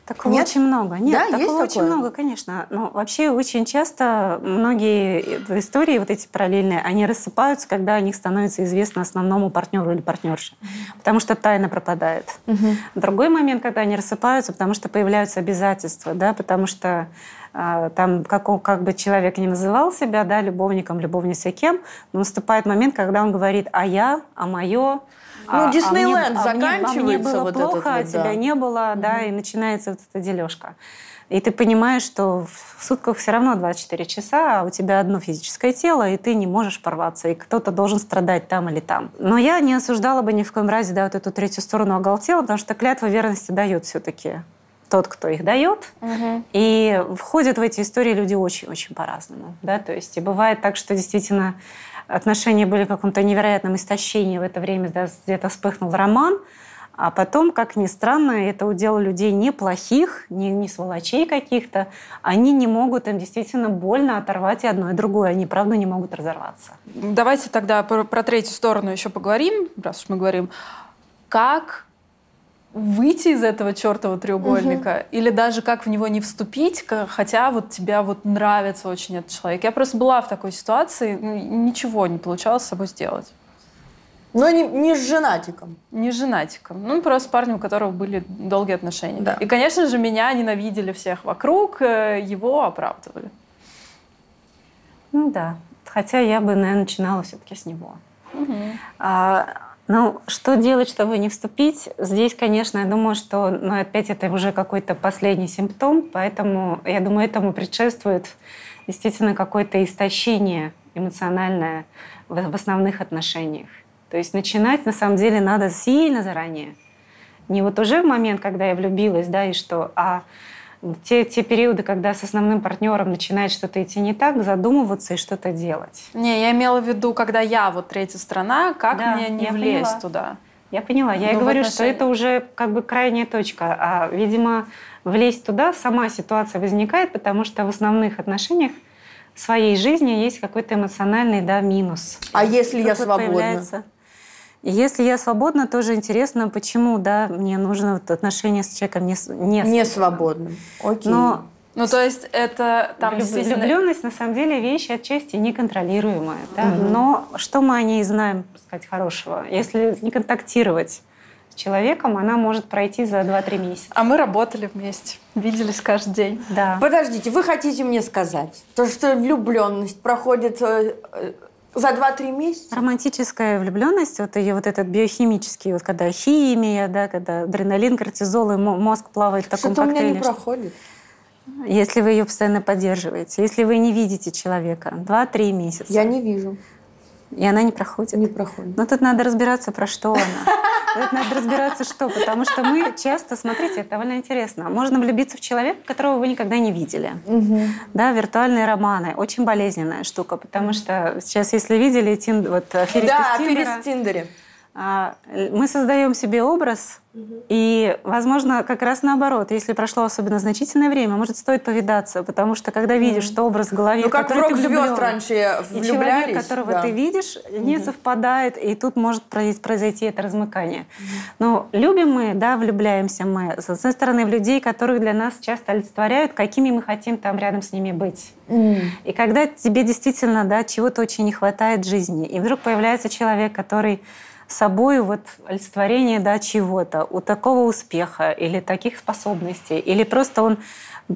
Такого Нет? очень много. Нет, да, такого есть очень такое? много, конечно. Но вообще очень часто многие истории, вот эти параллельные, они рассыпаются, когда о них становится известно основному партнеру или партнерше. Потому что тайна пропадает. Mm-hmm. Другой момент, когда они рассыпаются, потому что появляются обязательства, да, потому что а, там, как, он, как бы человек не называл себя, да, любовником, любовницей кем, но наступает момент, когда он говорит «а я», «а мое», ну, Диснейленд а, а заканчивается. А мне, а мне было вот плохо, этот, а тебя да. не было, да, угу. и начинается вот эта дележка. И ты понимаешь, что в сутках все равно 24 часа, а у тебя одно физическое тело, и ты не можешь порваться, и кто-то должен страдать там или там. Но я не осуждала бы ни в коем разе да, вот эту третью сторону оголтела, потому что клятва верности дает все-таки тот, кто их дает. Угу. И входят в эти истории люди очень-очень по-разному. Да? То есть и бывает так, что действительно отношения были в каком-то невероятном истощении в это время, да, где-то вспыхнул роман, а потом, как ни странно, это удел людей неплохих, не, не сволочей каких-то. Они не могут, им действительно больно оторвать и одно, и другое. Они, правда, не могут разорваться. Давайте тогда про, про третью сторону еще поговорим, раз уж мы говорим. Как выйти из этого чертова треугольника, угу. или даже как в него не вступить, хотя вот тебя вот нравится очень этот человек. Я просто была в такой ситуации, ну, ничего не получалось с собой сделать. Но не, не с женатиком. Не с женатиком. Ну, просто с парнем, у которого были долгие отношения. Да. И, конечно же, меня ненавидели всех вокруг, э, его оправдывали. Ну да. Хотя я бы, наверное, начинала все-таки с него. Угу. А, ну, что делать, чтобы не вступить? Здесь, конечно, я думаю, что, ну, опять это уже какой-то последний симптом, поэтому, я думаю, этому предшествует действительно какое-то истощение эмоциональное в, в основных отношениях. То есть начинать, на самом деле, надо сильно заранее. Не вот уже в момент, когда я влюбилась, да, и что, а те, те периоды, когда с основным партнером начинает что-то идти не так, задумываться и что-то делать. Не, я имела в виду, когда я вот третья страна, как да, мне не влезть поняла. туда? Я поняла. Я ну, и говорю, отношении... что это уже как бы крайняя точка. А, видимо, влезть туда сама ситуация возникает, потому что в основных отношениях своей жизни есть какой-то эмоциональный да, минус. А если Тут я свободна? Появляется... И если я свободна, тоже интересно, почему, да, мне нужно вот отношения с человеком не, не, не свободным. Окей. Но ну, то есть это там действительно... Влюбленность, на самом деле, вещь отчасти неконтролируемая. Да? Угу. Но что мы о ней знаем, так сказать, хорошего? Если не контактировать с человеком, она может пройти за 2-3 месяца. А мы работали вместе, виделись каждый день. Да. Подождите, вы хотите мне сказать, то, что влюбленность проходит э, э, за 2-3 месяца? Романтическая влюбленность, вот ее вот этот биохимический, вот когда химия, да, когда адреналин, кортизол, и мозг плавает в таком Что-то у меня коктейле. не проходит. Если вы ее постоянно поддерживаете, если вы не видите человека 2-3 месяца, Я не вижу, и она не проходит. не проходит. Но тут надо разбираться, про что она. [laughs] Тут надо разбираться, что. Потому что мы часто, смотрите, это довольно интересно. Можно влюбиться в человека, которого вы никогда не видели. Да, виртуальные романы. Очень болезненная штука, потому что сейчас, если видели, тин, вот аферисты Да, с Тиндера, аферист в Тиндере. А, мы создаем себе образ, и, возможно, как раз наоборот, если прошло особенно значительное время, может, стоит повидаться, потому что когда видишь, что образ в голове, Ну, как в «Рок-звезд» влюблен, раньше и человек, которого да. ты видишь, не совпадает, и тут может произ- произойти это размыкание. Но любим мы, да, влюбляемся мы, с одной стороны, в людей, которых для нас часто олицетворяют, какими мы хотим там рядом с ними быть. И когда тебе действительно да, чего-то очень не хватает в жизни, и вдруг появляется человек, который собой вот олицетворение да, чего-то, у такого успеха или таких способностей, или просто он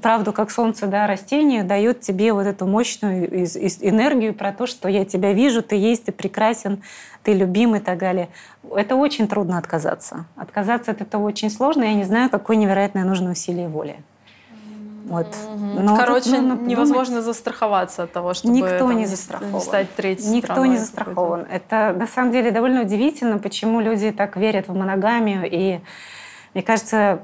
правду, как солнце, да, растению, дает тебе вот эту мощную энергию про то, что я тебя вижу, ты есть, ты прекрасен, ты любим и так далее. Это очень трудно отказаться. Отказаться от этого очень сложно, я не знаю, какое невероятное нужно усилие воли. Вот. Но тут Короче, нужно невозможно застраховаться от того, чтобы Никто там, не застрахован. стать третьей Никто страной не какой-то. застрахован. Это на самом деле довольно удивительно, почему люди так верят в моногамию. И мне кажется,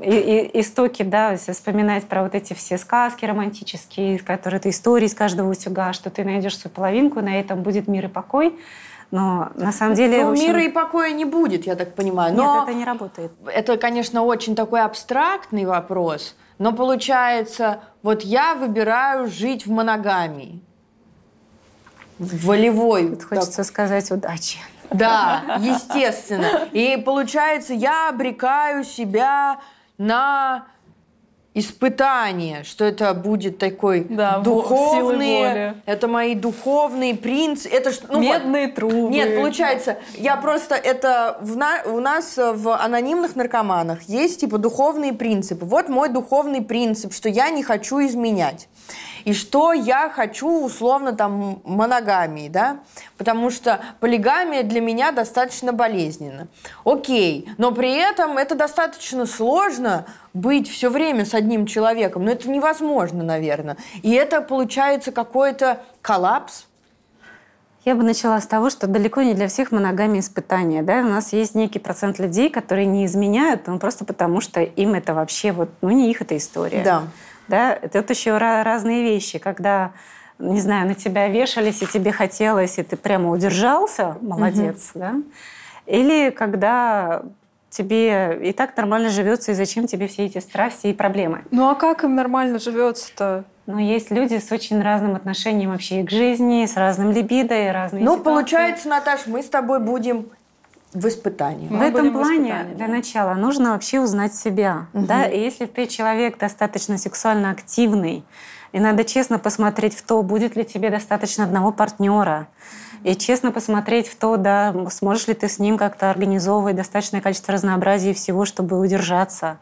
и, и- истоки, да, если вспоминать про вот эти все сказки романтические, которые это истории из каждого утюга, что ты найдешь свою половинку, на этом будет мир и покой. Но на самом деле... Ну, общем, мира и покоя не будет, я так понимаю. Нет, Но это не работает. это, конечно, очень такой абстрактный вопрос, но получается, вот я выбираю жить в моногамии. Волевой. Тут хочется сказать удачи. Да, естественно. И получается, я обрекаю себя на испытание, что это будет такой Да, духовные, это мои духовные принципы, это ну, вот, Медные трубы. нет, получается, я просто это в на- у нас в анонимных наркоманах есть типа духовные принципы. Вот мой духовный принцип, что я не хочу изменять. И что я хочу условно там моногамии, да? Потому что полигамия для меня достаточно болезненна. Окей, но при этом это достаточно сложно быть все время с одним человеком. Но это невозможно, наверное. И это получается какой-то коллапс. Я бы начала с того, что далеко не для всех моногамия испытания. Да? У нас есть некий процент людей, которые не изменяют, ну, просто потому что им это вообще вот, ну, не их эта история. Да. Да? Тут еще разные вещи, когда не знаю, на тебя вешались, и тебе хотелось, и ты прямо удержался, молодец, да? Или когда тебе и так нормально живется, и зачем тебе все эти страсти и проблемы? Ну а как им нормально живется-то? Но есть люди с очень разным отношением вообще и к жизни, с разным либидо, и разные Ну, ситуации. получается, Наташ, мы с тобой будем в испытании. В Мы этом в плане испытании, для да. начала нужно вообще узнать себя. Да? И если ты человек достаточно сексуально активный, и надо честно посмотреть в то, будет ли тебе достаточно одного партнера, и честно посмотреть в то, да, сможешь ли ты с ним как-то организовывать достаточное количество разнообразия всего, чтобы удержаться.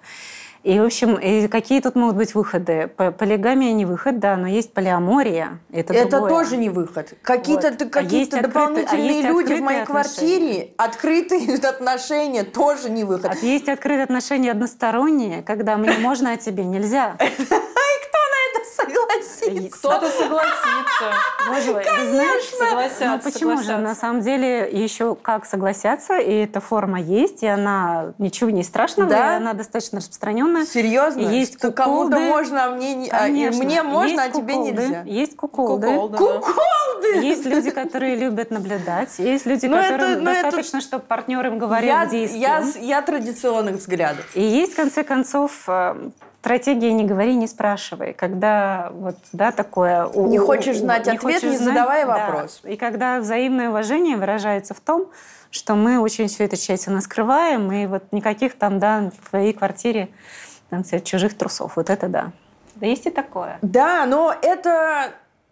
И, в общем, и какие тут могут быть выходы? Полигамия не выход, да, но есть полиамория. Это, Это другое. тоже не выход. Какие-то Вот. ты- А открытые- дополнительные а люди в моей квартире, открытые [laughs] отношения тоже не выход. А есть открытые отношения односторонние, когда мне можно, а тебе нельзя. [laughs] Согласись. Кто-то согласится. Боже мой, вы знаешь, Согласятся, ну почему же? согласятся. На самом деле еще как согласятся, и эта форма есть, и она ничего не страшного, Да? и она достаточно распространенная. Серьезно? И есть Что кому-то куколды. можно, а мне, не- а, Конечно. мне можно, Есть а тебе куколды, нельзя. Есть куколды. Куколды, да. Есть люди, которые любят наблюдать, есть люди, Ну, это- которым ну, это- достаточно, чтобы партнер им говорил, Я, где и с я, я традиционных взглядов. И есть, в конце концов, э, стратегия «не говори, не спрашивай», когда вот, да, такое... Не у- хочешь знать ответ, не задавай да. вопрос. И когда взаимное уважение выражается в том, что мы очень все это тщательно скрываем, и вот никаких там, да, в твоей квартире там, сказать, чужих трусов. Вот это да. Да есть и такое. Да, но это...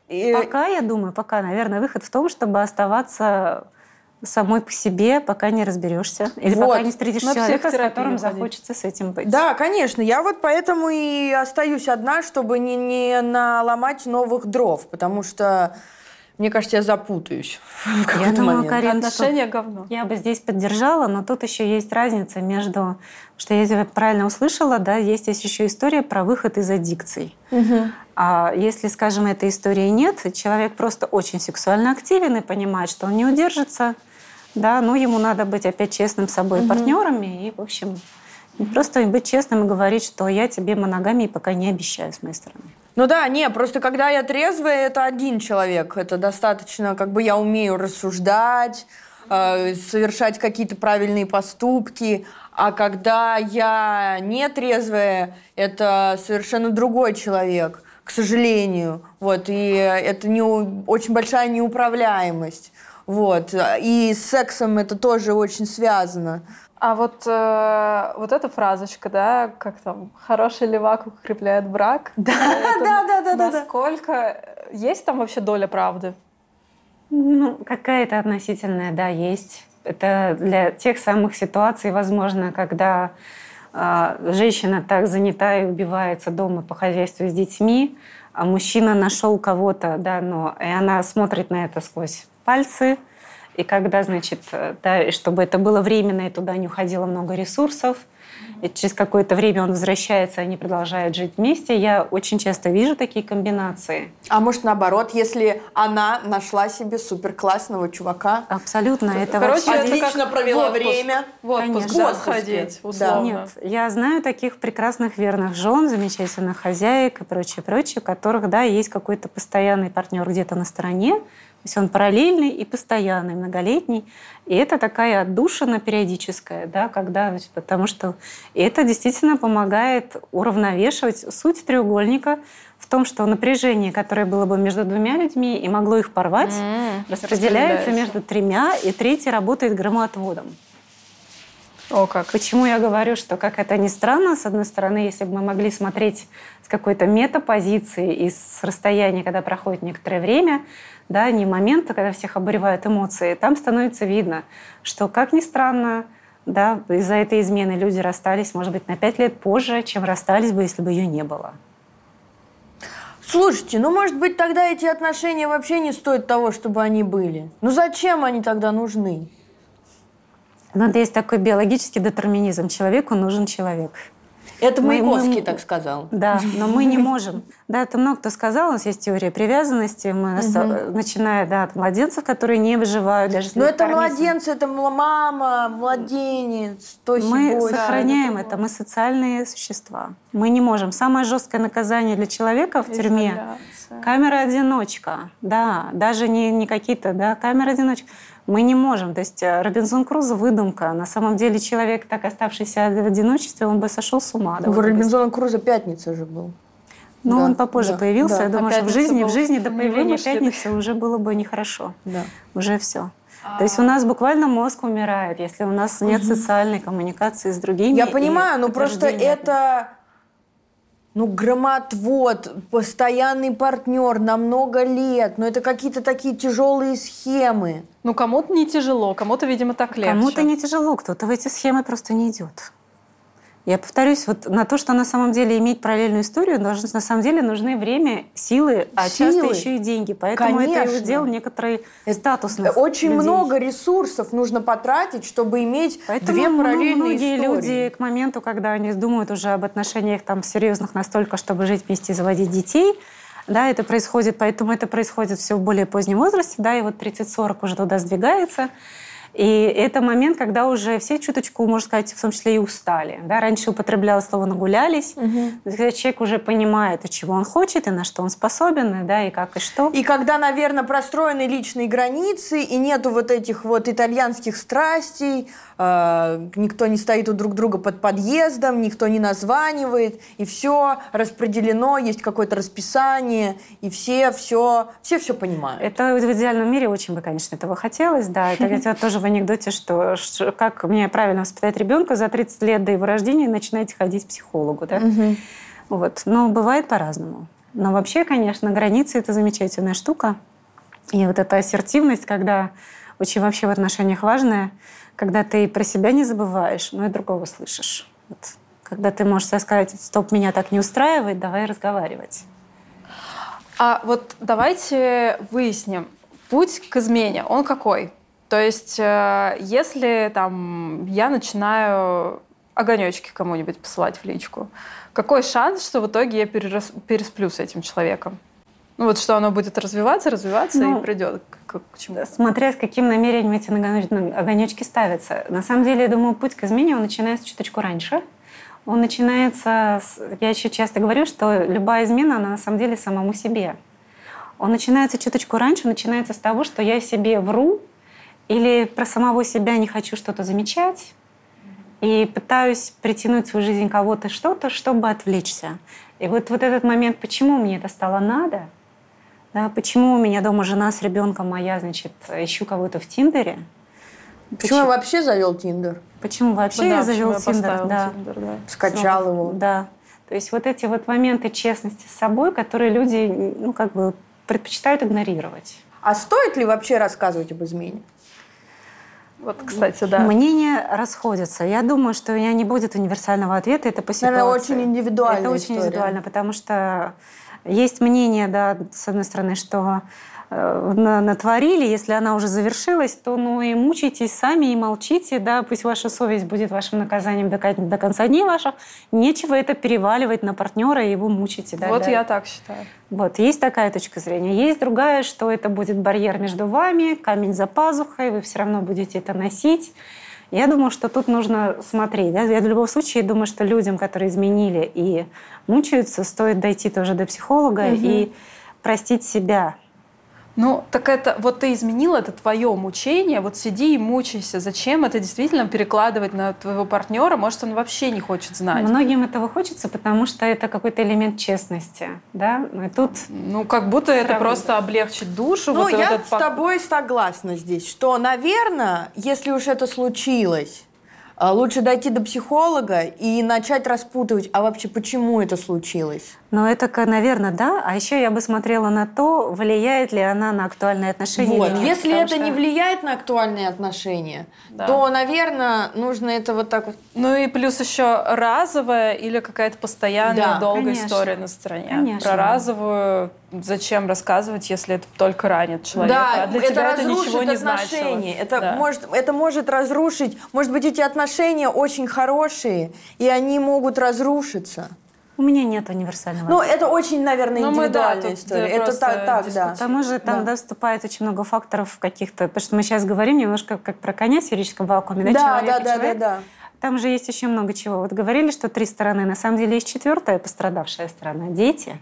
э, Пока, я думаю, пока, наверное, выход в том, чтобы оставаться самой по себе, пока не разберешься. Или вот. пока не встретишь На человека, с которым ходить. захочется с этим быть. Да, конечно. Я вот поэтому и остаюсь одна, чтобы не, не наломать новых дров, потому что мне кажется, я запутаюсь [laughs] в я момент. Карин, Отношения говно. Я бы здесь поддержала, но тут еще есть разница между, что я тебя правильно услышала, да, есть, есть еще история про выход из аддикций. Угу. А если, скажем, этой истории нет, человек просто очень сексуально активен и понимает, что он не удержится, да, но ему надо быть опять честным с собой угу. партнерами и, в общем, просто быть честным и говорить, что я тебе моногамии пока не обещаю с моей стороны. Ну да, не, просто когда я трезвая, это один человек. Это достаточно, как бы я умею рассуждать, э, совершать какие-то правильные поступки. А когда я не трезвая, это совершенно другой человек, к сожалению. Вот, и это не, очень большая неуправляемость. Вот. И с сексом это тоже очень связано. А вот, э, вот эта фразочка, да, как там, хороший левак укрепляет брак. [laughs] Да, да, да, да, да. Насколько есть там вообще доля правды? Ну, какая-то относительная, да, есть. Это для тех самых ситуаций, возможно, когда э, женщина так занята и убивается дома по хозяйству с детьми, а мужчина нашел кого-то, да, но и она смотрит на это сквозь пальцы, и когда, значит, э, да, чтобы это было временно, и туда не уходило много ресурсов, и через какое-то время он возвращается, они продолжают жить вместе. Я очень часто вижу такие комбинации. А может наоборот, если она нашла себе супер классного чувака? Абсолютно. Это Короче, вообще... отлично провела отпуск. время. В отпуск, да, сходить, условно. Нет, я знаю таких прекрасных верных жен, замечательных хозяек и прочее, прочее, у которых, да, есть какой-то постоянный партнер где-то на стороне, то есть он параллельный и постоянный, многолетний. И это такая отдушина периодическая, да, когда, потому что это действительно помогает уравновешивать суть треугольника в том, что напряжение, которое было бы между двумя людьми и могло их порвать, mm, распределяется между тремя, и третий работает громоотводом. О, как. Почему я говорю, что, как это ни странно, с одной стороны, если бы мы могли смотреть с какой-то метапозиции и с расстояния, когда проходит некоторое время, да, не момента, когда всех обуревают эмоции, там становится видно, что, как ни странно, да, из-за этой измены люди расстались, может быть, на пять лет позже, чем расстались бы, если бы ее не было. Слушайте, ну, может быть, тогда эти отношения вообще не стоят того, чтобы они были. Ну, зачем они тогда нужны? Но есть такой биологический детерминизм. Человеку нужен человек. Это Маяковский мы, так сказал. Да, но мы не можем. [laughs] Да, это много кто сказал. У нас есть теория привязанности. Мы, угу. начиная да, от младенцев, которые не выживают даже Но это младенцы, это мама, младенец, то Мы сохраняем это. Мы социальные существа. Мы не можем. Самое жесткое наказание для человека в тюрьме – камера-одиночка. Да, даже не, не какие-то, да, камера-одиночка мы не можем. То есть э, Робинзон Крузо выдумка. На самом деле человек, так оставшийся в одиночестве, он бы сошел с ума. У Робинзона Крузо пятница же был. Ну, да, он попозже да, появился. Да. Я думаю, а что в жизни, в жизни до появления пятницы уже было бы нехорошо. Да. Уже все. То есть у нас буквально мозг умирает, если у нас нет угу. социальной коммуникации с другими. Я понимаю, но просто это ну, громотвод, постоянный партнер на много лет. Но это какие-то такие тяжелые схемы. Ну, кому-то не тяжело, кому-то, видимо, так легче. Кому-то не тяжело, кто-то в эти схемы просто не идет. Я повторюсь, вот на то, что на самом деле иметь параллельную историю, должны, на самом деле нужны время, силы, а силы. часто еще и деньги. Поэтому Конечно. это и удел некоторой статусных Очень людей. много ресурсов нужно потратить, чтобы иметь Поэтому две параллельные многие истории. люди к моменту, когда они думают уже об отношениях там серьезных настолько, чтобы жить вместе и заводить детей, да, это происходит, поэтому это происходит все в более позднем возрасте, да, и вот 30-40 уже туда сдвигается. И это момент, когда уже все чуточку, можно сказать, в том числе и устали. Да? Раньше употреблялось слово «нагулялись», угу. когда человек уже понимает, чего он хочет, и на что он способен, и, да, и как, и что. И когда, наверное, простроены личные границы, и нету вот этих вот итальянских страстей, э, никто не стоит у друг друга под подъездом, никто не названивает, и все распределено, есть какое-то расписание, и все все, все все понимают. Это в идеальном мире очень бы, конечно, этого хотелось, да. Это тоже в анекдоте, что, что как мне правильно воспитать ребенка за 30 лет до его рождения начинаете ходить к психологу, да? Угу. Вот. Но бывает по-разному. Но вообще, конечно, границы – это замечательная штука. И вот эта ассертивность, когда очень вообще в отношениях важное, когда ты про себя не забываешь, но и другого слышишь. Вот. Когда ты можешь сказать, стоп, меня так не устраивает, давай разговаривать. А вот давайте выясним, путь к измене, он какой? То есть, э, если там я начинаю огонечки кому-нибудь посылать в личку, какой шанс, что в итоге я перерас, пересплю с этим человеком? Ну вот что оно будет развиваться, развиваться ну, и придет к, к чему? Смотря с каким намерением эти огонечки ставятся. На самом деле, я думаю, путь к измене, он начинается чуточку раньше. Он начинается, с, я еще часто говорю, что любая измена, она на самом деле самому себе. Он начинается чуточку раньше, начинается с того, что я себе вру или про самого себя не хочу что-то замечать, и пытаюсь притянуть в свою жизнь кого-то что-то, чтобы отвлечься. И вот, вот этот момент, почему мне это стало надо, да, почему у меня дома жена с ребенком, а я, значит, ищу кого-то в Тиндере. Почему, почему я вообще завел Тиндер? Почему вообще ну, да, я завел Тиндер? Да. Тиндер, да. Скачал Снова. его. Да. То есть вот эти вот моменты честности с собой, которые люди, ну, как бы предпочитают игнорировать. А стоит ли вообще рассказывать об измене? Вот, кстати, да. Мнения расходятся. Я думаю, что у меня не будет универсального ответа. Это по ситуации. Наверное, очень индивидуально. Это очень индивидуально, потому что есть мнение, да, с одной стороны, что Э, натворили, если она уже завершилась, то ну и мучайтесь сами и молчите, да, пусть ваша совесть будет вашим наказанием до, до конца дней ваших. Нечего это переваливать на партнера и его мучить. Да, вот да. я так считаю. Вот, есть такая точка зрения. Есть другая, что это будет барьер между вами, камень за пазухой, вы все равно будете это носить. Я думаю, что тут нужно смотреть. Да? Я в любом случае думаю, что людям, которые изменили и мучаются, стоит дойти тоже до психолога угу. и простить себя ну, так это, вот ты изменил, это твое мучение, вот сиди и мучайся. Зачем это действительно перекладывать на твоего партнера? Может, он вообще не хочет знать. Многим этого хочется, потому что это какой-то элемент честности, да? И тут... Ну, как будто это просто облегчить душу. Ну, вот я этот... с тобой согласна здесь, что, наверное, если уж это случилось, а, лучше дойти до психолога и начать распутывать, а вообще почему это случилось. Ну, это, наверное, да. А еще я бы смотрела на то, влияет ли она на актуальные отношения вот. или нет. Если это что... не влияет на актуальные отношения, да. то, наверное, нужно это вот так вот. Ну и плюс еще разовая или какая-то постоянная да. долгая конечно. история на стороне. Конечно. Про разовую зачем рассказывать, если это только ранит человека? Да, а для это тебя это ничего не отношения. значило. Это, да. может, это может разрушить. Может быть, эти отношения очень хорошие, и они могут разрушиться. У меня нет универсального. Ну, это очень, наверное, ну, индивидуальная да, история. Это так, так да. К тому же там да. вступает очень много факторов каких-то, потому что мы сейчас говорим немножко как про коня в сферическом вакууме, да, да человек да, да, человек. да, да. Там же есть еще много чего. Вот говорили, что три стороны. На самом деле есть четвертая пострадавшая сторона – дети.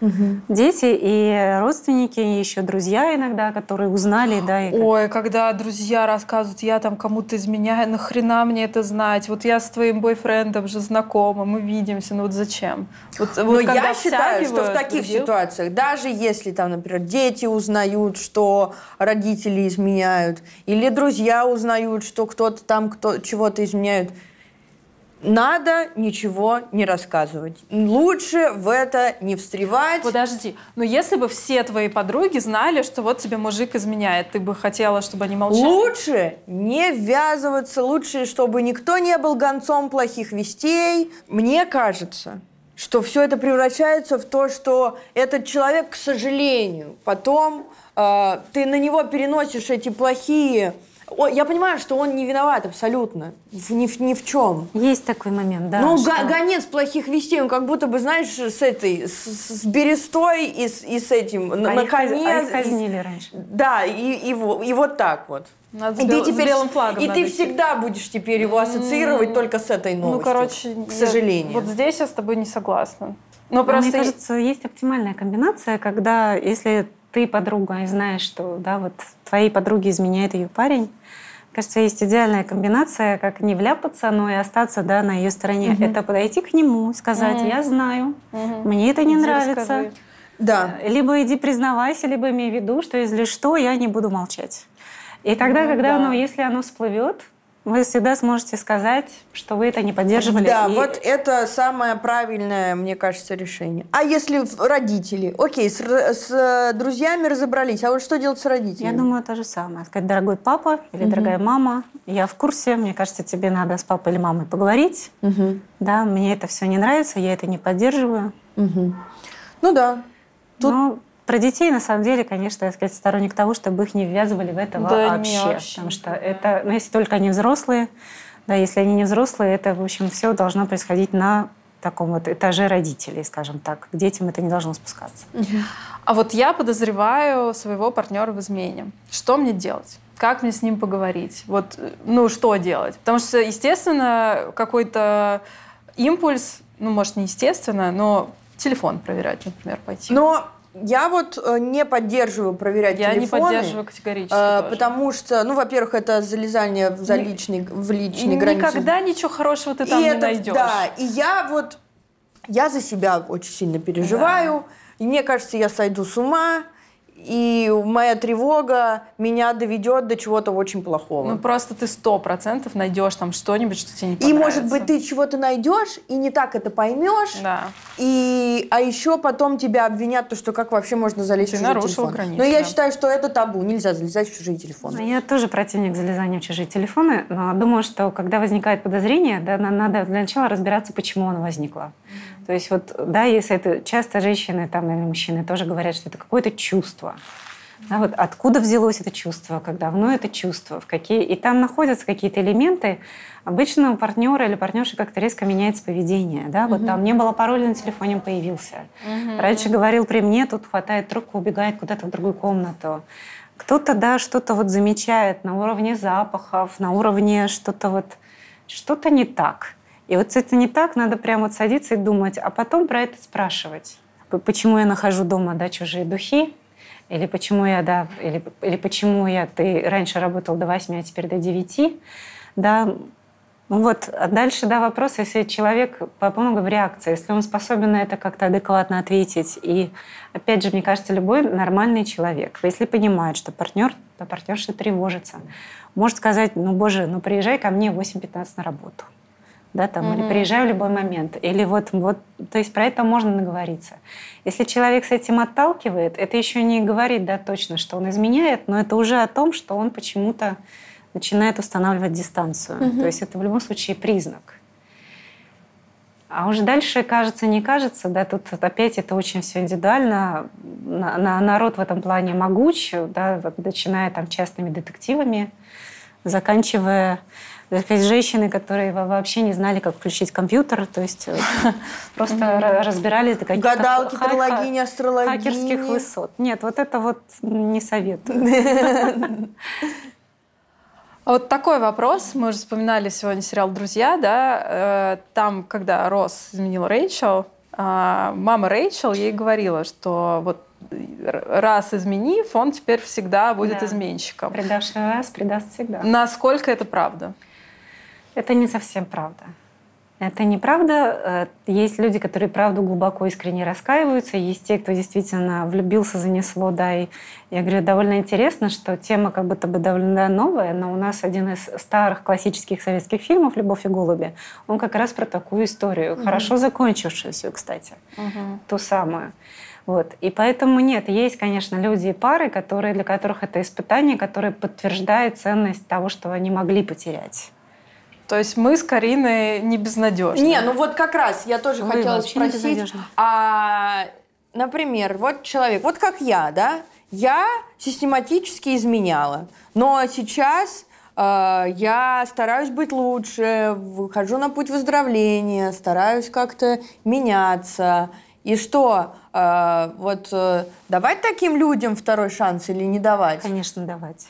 Угу. Дети и родственники, и еще друзья иногда, которые узнали, да. И Ой, когда друзья рассказывают, я там кому-то изменяю, нахрена мне это знать? Вот я с твоим бойфрендом же знакома, мы видимся, ну вот зачем? Вот, Но вот я считаю, что в таких других... ситуациях, даже если там, например, дети узнают, что родители изменяют, или друзья узнают, что кто-то там кто чего-то изменяют, надо ничего не рассказывать. Лучше в это не встревать. Подожди, но если бы все твои подруги знали, что вот тебе мужик изменяет, ты бы хотела, чтобы они молчали? Лучше не ввязываться, лучше, чтобы никто не был гонцом плохих вестей. Мне кажется, что все это превращается в то, что этот человек, к сожалению, потом э, ты на него переносишь эти плохие я понимаю, что он не виноват абсолютно. Ни, ни в чем. Есть такой момент, да. Ну, что... гонец плохих вестей, он как будто бы, знаешь, с этой, с, с берестой и с, и с этим, а на их, коне. А их казнили раньше. Да, и, и, и, и вот так вот. Надо и ты теперь, с белым флагом И ты всегда будешь теперь его ассоциировать mm. только с этой ну, новостью. Ну, короче, к сожалению. Я, вот здесь я с тобой не согласна. Но просто... Мне кажется, есть оптимальная комбинация, когда если ты подруга и знаешь, что да, вот твоей подруге изменяет ее парень, кажется, есть идеальная комбинация, как не вляпаться, но и остаться да, на ее стороне. Угу. Это подойти к нему, сказать, угу. я знаю, угу. мне это не иди нравится. Расскажи. Да. Либо иди признавайся, либо имей в виду, что если что, я не буду молчать. И тогда, ну, когда да. оно, если оно всплывет, вы всегда сможете сказать, что вы это не поддерживали. Да, и... вот это самое правильное, мне кажется, решение. А если родители? Окей, с, с друзьями разобрались, а вот что делать с родителями? Я думаю, то же самое. Сказать, дорогой папа или угу. дорогая мама, я в курсе, мне кажется, тебе надо с папой или мамой поговорить. Угу. Да, мне это все не нравится, я это не поддерживаю. Угу. Ну да. Тут... Но про детей, на самом деле, конечно, я сказать, сторонник того, чтобы их не ввязывали в это да, вообще. вообще. Потому что это, ну, если только они взрослые, да, если они не взрослые, это, в общем, все должно происходить на таком вот этаже родителей, скажем так. К детям это не должно спускаться. А вот я подозреваю своего партнера в измене. Что мне делать? Как мне с ним поговорить? Вот, ну, что делать? Потому что, естественно, какой-то импульс, ну, может, не естественно, но телефон проверять, например, пойти. Но я вот э, не поддерживаю проверять я телефоны. Я не поддерживаю категорически э, Потому что, ну, во-первых, это залезание в, за личный, в личные границы. Никогда ничего хорошего ты там и не это, найдешь. Да, и я вот, я за себя очень сильно переживаю. Да. И мне кажется, я сойду с ума и моя тревога меня доведет до чего-то очень плохого. Ну просто ты сто процентов найдешь там что-нибудь, что тебе не понравится. И может быть ты чего-то найдешь и не так это поймешь. Да. И а еще потом тебя обвинят то, что как вообще можно залезть ты в чужой телефон. Границы, но я да. считаю, что это табу, нельзя залезать в чужие телефоны. Я тоже противник залезания в чужие телефоны, но думаю, что когда возникает подозрение, да, надо для начала разбираться, почему оно возникло. То есть вот, да, если это часто женщины там, или мужчины тоже говорят, что это какое-то чувство. Да, вот откуда взялось это чувство, как давно это чувство, в какие... И там находятся какие-то элементы. Обычно у партнера или партнерши как-то резко меняется поведение. Да? Вот угу. там не было пароля на телефоне, он появился. Угу. Раньше говорил при мне, тут хватает трубку, убегает куда-то в другую комнату. Кто-то, да, что-то вот замечает на уровне запахов, на уровне что-то вот... Что-то не так. И вот это не так, надо прямо вот садиться и думать, а потом про это спрашивать. Почему я нахожу дома да, чужие духи, или почему я, да, или, или почему я, ты раньше работал до 8, а теперь до 9, да, ну вот, а дальше, да, вопрос, если человек по много в реакции, если он способен на это как-то адекватно ответить. И, опять же, мне кажется, любой нормальный человек, если понимает, что партнер, то партнерша тревожится, может сказать, ну, боже, ну, приезжай ко мне в 8-15 на работу да, там, mm-hmm. или приезжаю в любой момент. Или вот, вот, то есть про это можно наговориться. Если человек с этим отталкивает, это еще не говорит, да, точно, что он изменяет, но это уже о том, что он почему-то начинает устанавливать дистанцию. Mm-hmm. То есть это в любом случае признак. А уже дальше кажется, не кажется, да, тут опять это очень все индивидуально. На, на, народ в этом плане могуч, да, начиная там частными детективами, заканчивая есть женщины, которые вообще не знали, как включить компьютер, то есть э, [laughs] просто разбирались до каких-то Гадалки, трологини, астрологини. хакерских высот. Нет, вот это вот не советую. [laughs] Вот такой вопрос. Мы уже вспоминали сегодня сериал «Друзья», да? Э, там, когда Росс изменил Рэйчел, а, мама Рэйчел ей говорила, что вот раз изменив, он теперь всегда будет да. изменщиком. Предавший раз предаст всегда. Насколько это правда? Это не совсем правда. Это неправда. Э, есть люди, которые правду глубоко искренне раскаиваются. Есть те, кто действительно влюбился, занесло. Да, и я говорю, довольно интересно, что тема как будто бы довольно новая, но у нас один из старых классических советских фильмов «Любовь и голуби», он как раз про такую историю, угу. хорошо закончившуюся, кстати, угу. ту самую. Вот. И поэтому нет, есть, конечно, люди и пары, которые, для которых это испытание, которое подтверждает ценность того, что они могли потерять. То есть мы с Кариной не безнадежны. Не, ну вот как раз я тоже Вы хотела спросить. А, например, вот человек, вот как я, да, я систематически изменяла, но сейчас э, я стараюсь быть лучше, выхожу на путь выздоровления, стараюсь как-то меняться. И что, э, вот э, давать таким людям второй шанс или не давать? Конечно, давать.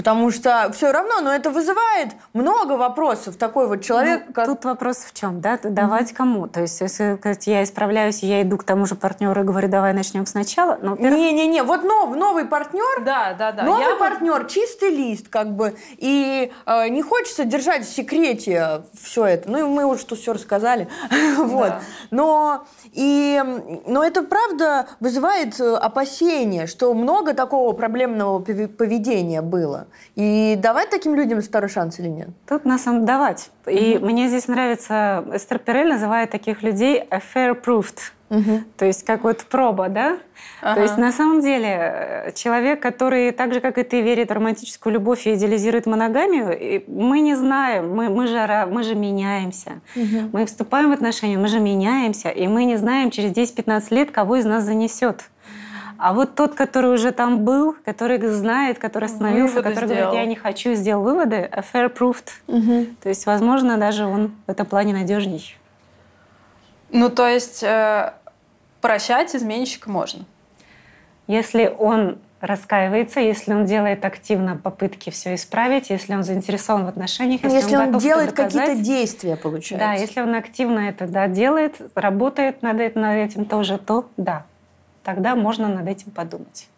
Потому что все равно, но это вызывает много вопросов. Такой вот человек. Ну, как... Тут вопрос в чем, да? Давать mm-hmm. кому? То есть, если сказать, я исправляюсь, я иду к тому же партнеру и говорю, давай начнем сначала. Ну, Не-не-не, вот нов, новый партнер. Да, да, да. Новый я партнер, вот... чистый лист, как бы. И э, не хочется держать в секрете все это. Ну, мы уже тут все рассказали. [laughs] вот. Но, и, но это правда вызывает э, опасения, что много такого проблемного поведения было. И давать таким людям второй шанс или нет? Тут на самом давать. И mm-hmm. мне здесь нравится, Эстер Перель называет таких людей a fair proved. Угу. То есть как вот проба, да? Ага. То есть на самом деле э, человек, который так же, как и ты, верит в романтическую любовь и идеализирует моногамию, мы не знаем, мы, мы, же, мы же меняемся. Угу. Мы вступаем в отношения, мы же меняемся, и мы не знаем через 10-15 лет, кого из нас занесет. А вот тот, который уже там был, который знает, который остановился, выводы который сделал. говорит, я не хочу, сделал выводы, a fair proved. Угу. То есть, возможно, даже он в этом плане надежней. Ну, то есть э, прощать изменщика можно? Если он раскаивается, если он делает активно попытки все исправить, если он заинтересован в отношениях, если, если он, он делает какие-то действия, получается. Да, если он активно это да, делает, работает над этим, над этим тоже, то да, тогда можно над этим подумать.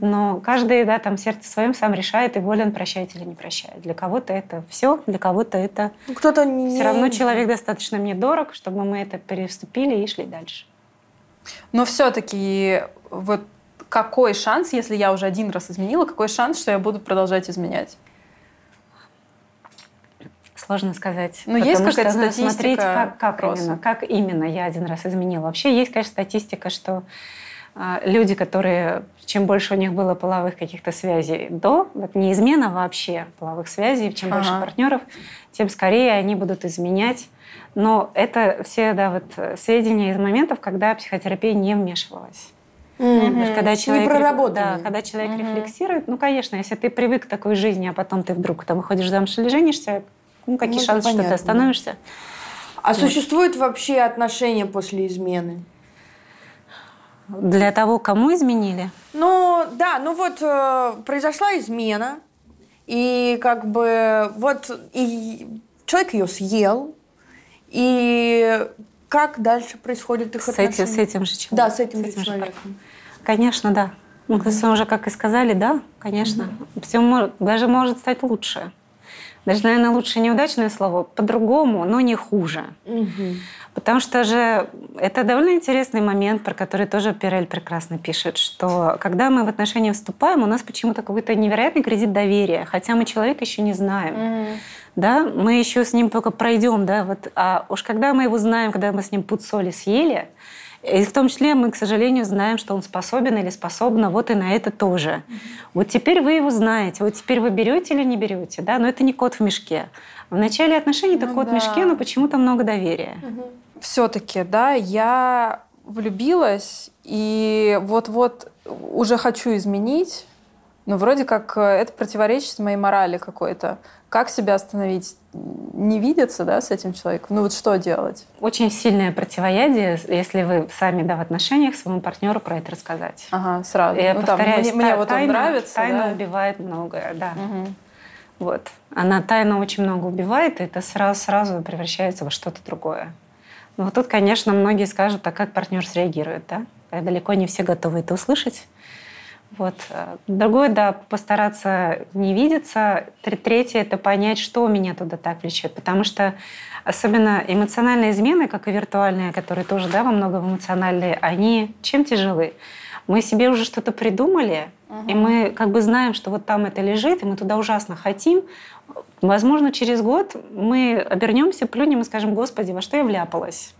Но каждый, да, там сердце своем сам решает, и волен прощать или не прощает. Для кого-то это все, для кого-то это... Ну, кто-то не... Все равно человек достаточно мне дорог, чтобы мы это переступили и шли дальше. Но все-таки вот какой шанс, если я уже один раз изменила, какой шанс, что я буду продолжать изменять? Сложно сказать. Но есть какая-то статистика? Смотреть, как, как именно, как именно я один раз изменила. Вообще есть, конечно, статистика, что э, люди, которые, чем больше у них было половых каких-то связей до, вот не измена вообще половых связей, чем ага. больше партнеров, тем скорее они будут изменять. Но это все да, вот, сведения из моментов, когда психотерапия не вмешивалась. Mm-hmm. Когда человек, не да, когда человек mm-hmm. рефлексирует, ну, конечно, если ты привык к такой жизни, а потом ты вдруг там выходишь замуж или женишься, ну, какие ну, шансы, понятно. что ты остановишься? А вот. существуют вообще отношения после измены? Для того, кому изменили? Ну, да, ну вот э, произошла измена, и как бы вот и человек ее съел, и как дальше происходит их с отношения? Этим, с этим же человеком. Да, с этим, с этим же человеком. Же. Конечно, да. Ну, то есть уже, как и сказали, да, конечно. Mm-hmm. Все может, даже может стать лучше даже, наверное, лучше неудачное слово, по-другому, но не хуже. Угу. Потому что же это довольно интересный момент, про который тоже Пирель прекрасно пишет, что когда мы в отношения вступаем, у нас почему-то какой-то невероятный кредит доверия, хотя мы человека еще не знаем. Mm. Да, мы еще с ним только пройдем, да, вот, а уж когда мы его знаем, когда мы с ним пуд соли съели, и в том числе мы, к сожалению, знаем, что он способен или способна вот и на это тоже. Вот теперь вы его знаете, вот теперь вы берете или не берете, да, но это не кот в мешке. В начале отношений это ну, кот да. в мешке, но почему-то много доверия. Mm-hmm. Все-таки, да, я влюбилась и вот-вот уже хочу изменить, но вроде как э, это противоречит моей морали какой-то. Как себя остановить? Не видеться, да, с этим человеком? Ну вот что делать? Очень сильное противоядие, если вы сами, да, в отношениях своему партнеру про это рассказать. Ага, сразу. Я ну, повторяюсь, там, мне, мне вот тайна, он нравится, Тайна да? убивает многое, да. Угу. Вот. Она тайна очень много убивает, и это сразу, сразу превращается во что-то другое. Ну вот тут, конечно, многие скажут, а как партнер среагирует, да? Далеко не все готовы это услышать. Вот. Другое, да, постараться не видеться. Третье – это понять, что меня туда так влечет. Потому что особенно эмоциональные измены, как и виртуальные, которые тоже да, во многом эмоциональные, они чем тяжелы? Мы себе уже что-то придумали, угу. и мы как бы знаем, что вот там это лежит, и мы туда ужасно хотим. Возможно, через год мы обернемся, плюнем и скажем, Господи, во что я вляпалась?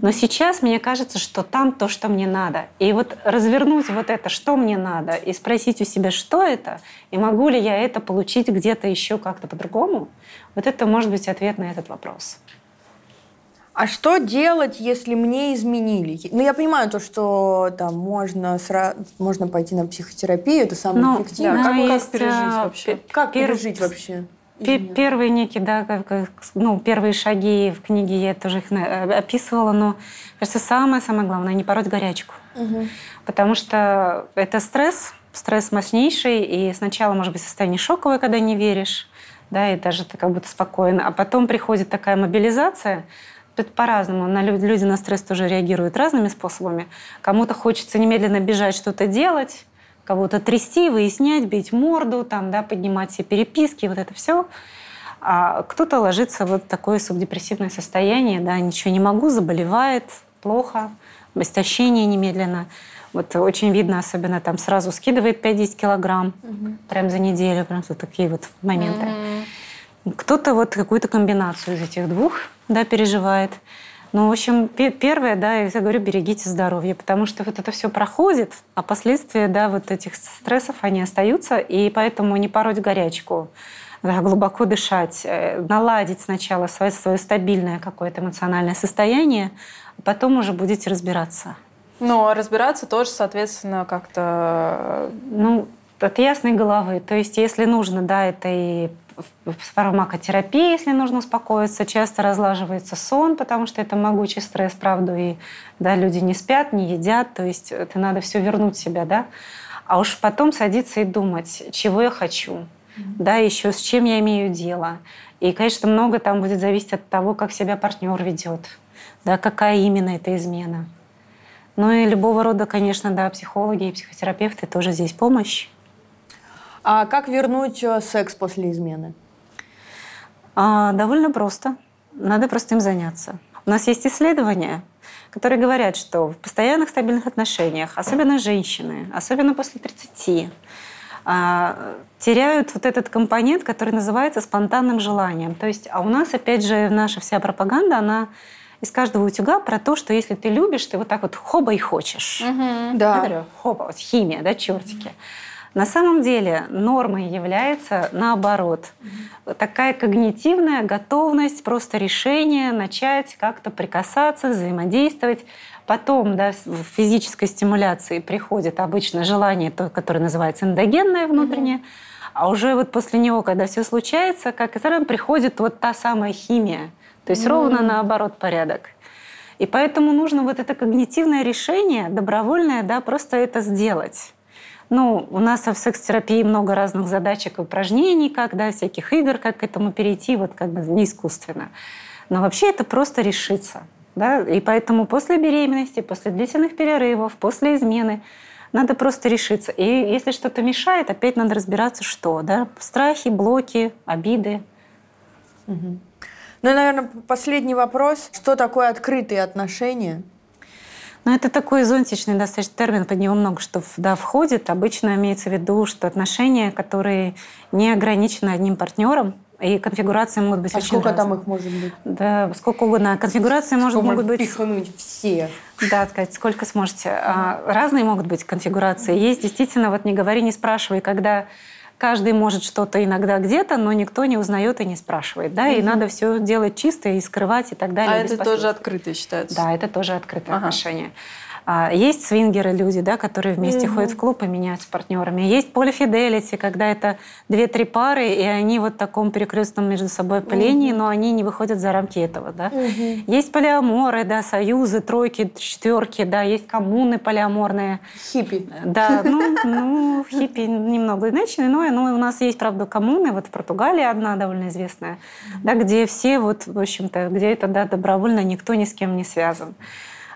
Но сейчас мне кажется, что там то, что мне надо. И вот развернуть вот это, что мне надо, и спросить у себя, что это, и могу ли я это получить где-то еще как-то по-другому, вот это может быть ответ на этот вопрос. А что делать, если мне изменили? Ну, я понимаю то, что там можно, сра... можно пойти на психотерапию, это самое ну, эффективное. Да, как, есть, как пережить а, вообще? Как пер... пережить вообще? Первые некие, да, как, ну, первые шаги в книге, я тоже их э, описывала, но, кажется, самое-самое главное – не пороть горячку. Угу. Потому что это стресс, стресс мощнейший, и сначала, может быть, состояние шоковое, когда не веришь, да, и даже ты как будто спокойно, а потом приходит такая мобилизация, по-разному. На люди на стресс тоже реагируют разными способами. Кому-то хочется немедленно бежать, что-то делать, кого-то трясти, выяснять, бить морду, там, да, поднимать все переписки, вот это все. А кто-то ложится в вот такое субдепрессивное состояние, да, ничего не могу, заболевает, плохо, истощение немедленно. Вот очень видно, особенно там сразу скидывает 5-10 килограмм угу. прям за неделю, прям вот такие вот моменты. Угу. Кто-то вот какую-то комбинацию из этих двух да, переживает. Ну, в общем, первое, да, я говорю, берегите здоровье, потому что вот это все проходит, а последствия, да, вот этих стрессов, они остаются, и поэтому не пороть горячку, да, глубоко дышать, э, наладить сначала свое, свое стабильное какое-то эмоциональное состояние, а потом уже будете разбираться. Ну, а разбираться тоже, соответственно, как-то... Ну, от ясной головы. То есть, если нужно, да, это и фармакотерапия, если нужно успокоиться, часто разлаживается сон, потому что это могучий стресс, правда, и да, люди не спят, не едят, то есть это надо все вернуть себя, да. А уж потом садиться и думать, чего я хочу, mm-hmm. да, еще с чем я имею дело. И, конечно, много там будет зависеть от того, как себя партнер ведет, да, какая именно эта измена. Ну и любого рода, конечно, да, психологи и психотерапевты тоже здесь помощь. А как вернуть э, секс после измены? А, довольно просто. Надо просто им заняться. У нас есть исследования, которые говорят, что в постоянных стабильных отношениях, особенно женщины, особенно после 30, а, теряют вот этот компонент, который называется спонтанным желанием. То есть, а у нас, опять же, наша вся пропаганда, она из каждого утюга про то, что если ты любишь, ты вот так вот хоба и хочешь. Угу, да. Говорю, хоба, вот химия, да, чертики. Угу. На самом деле нормой является наоборот. Mm-hmm. Такая когнитивная готовность, просто решение начать как-то прикасаться, взаимодействовать. Потом да, в физической стимуляции приходит обычно желание, то, которое называется эндогенное внутреннее. Mm-hmm. А уже вот после него, когда все случается, как и сразу приходит вот та самая химия. То есть mm-hmm. ровно наоборот порядок. И поэтому нужно вот это когнитивное решение, добровольное, да, просто это сделать. Ну, у нас в секс-терапии много разных задачек и упражнений, как, да, всяких игр, как к этому перейти, вот как бы не искусственно. Но вообще это просто решиться. Да? И поэтому после беременности, после длительных перерывов, после измены надо просто решиться. И если что-то мешает, опять надо разбираться, что. Да? Страхи, блоки, обиды. Угу. Ну и, наверное, последний вопрос. Что такое открытые отношения? Но это такой зонтичный достаточно термин, под него много что да, входит. Обычно имеется в виду, что отношения, которые не ограничены одним партнером, и конфигурации могут быть а очень сколько разные. там их может быть? Да, сколько угодно. Конфигурации может, могут быть... пихнуть все. Да, сказать, сколько сможете. А, разные могут быть конфигурации. Есть действительно, вот не говори, не спрашивай, когда каждый может что-то иногда где-то, но никто не узнает и не спрашивает, да, mm-hmm. и надо все делать чисто и скрывать и так далее. А это тоже открытые считается? Да, это тоже открытые ага. отношения. А, есть свингеры люди, да, которые вместе угу. ходят в клуб и меняются партнерами. Есть полифиделити, когда это две-три пары, и они вот в таком перекрестном между собой плении, угу. но они не выходят за рамки этого. Да. Угу. Есть полиаморы, да, союзы, тройки, четверки, да, есть коммуны полиаморные. Хиппи. Да, ну, ну хиппи немного иначе, но, но у нас есть, правда, коммуны, вот в Португалии одна довольно известная, да, где все вот, в общем-то, где это, да, добровольно, никто ни с кем не связан.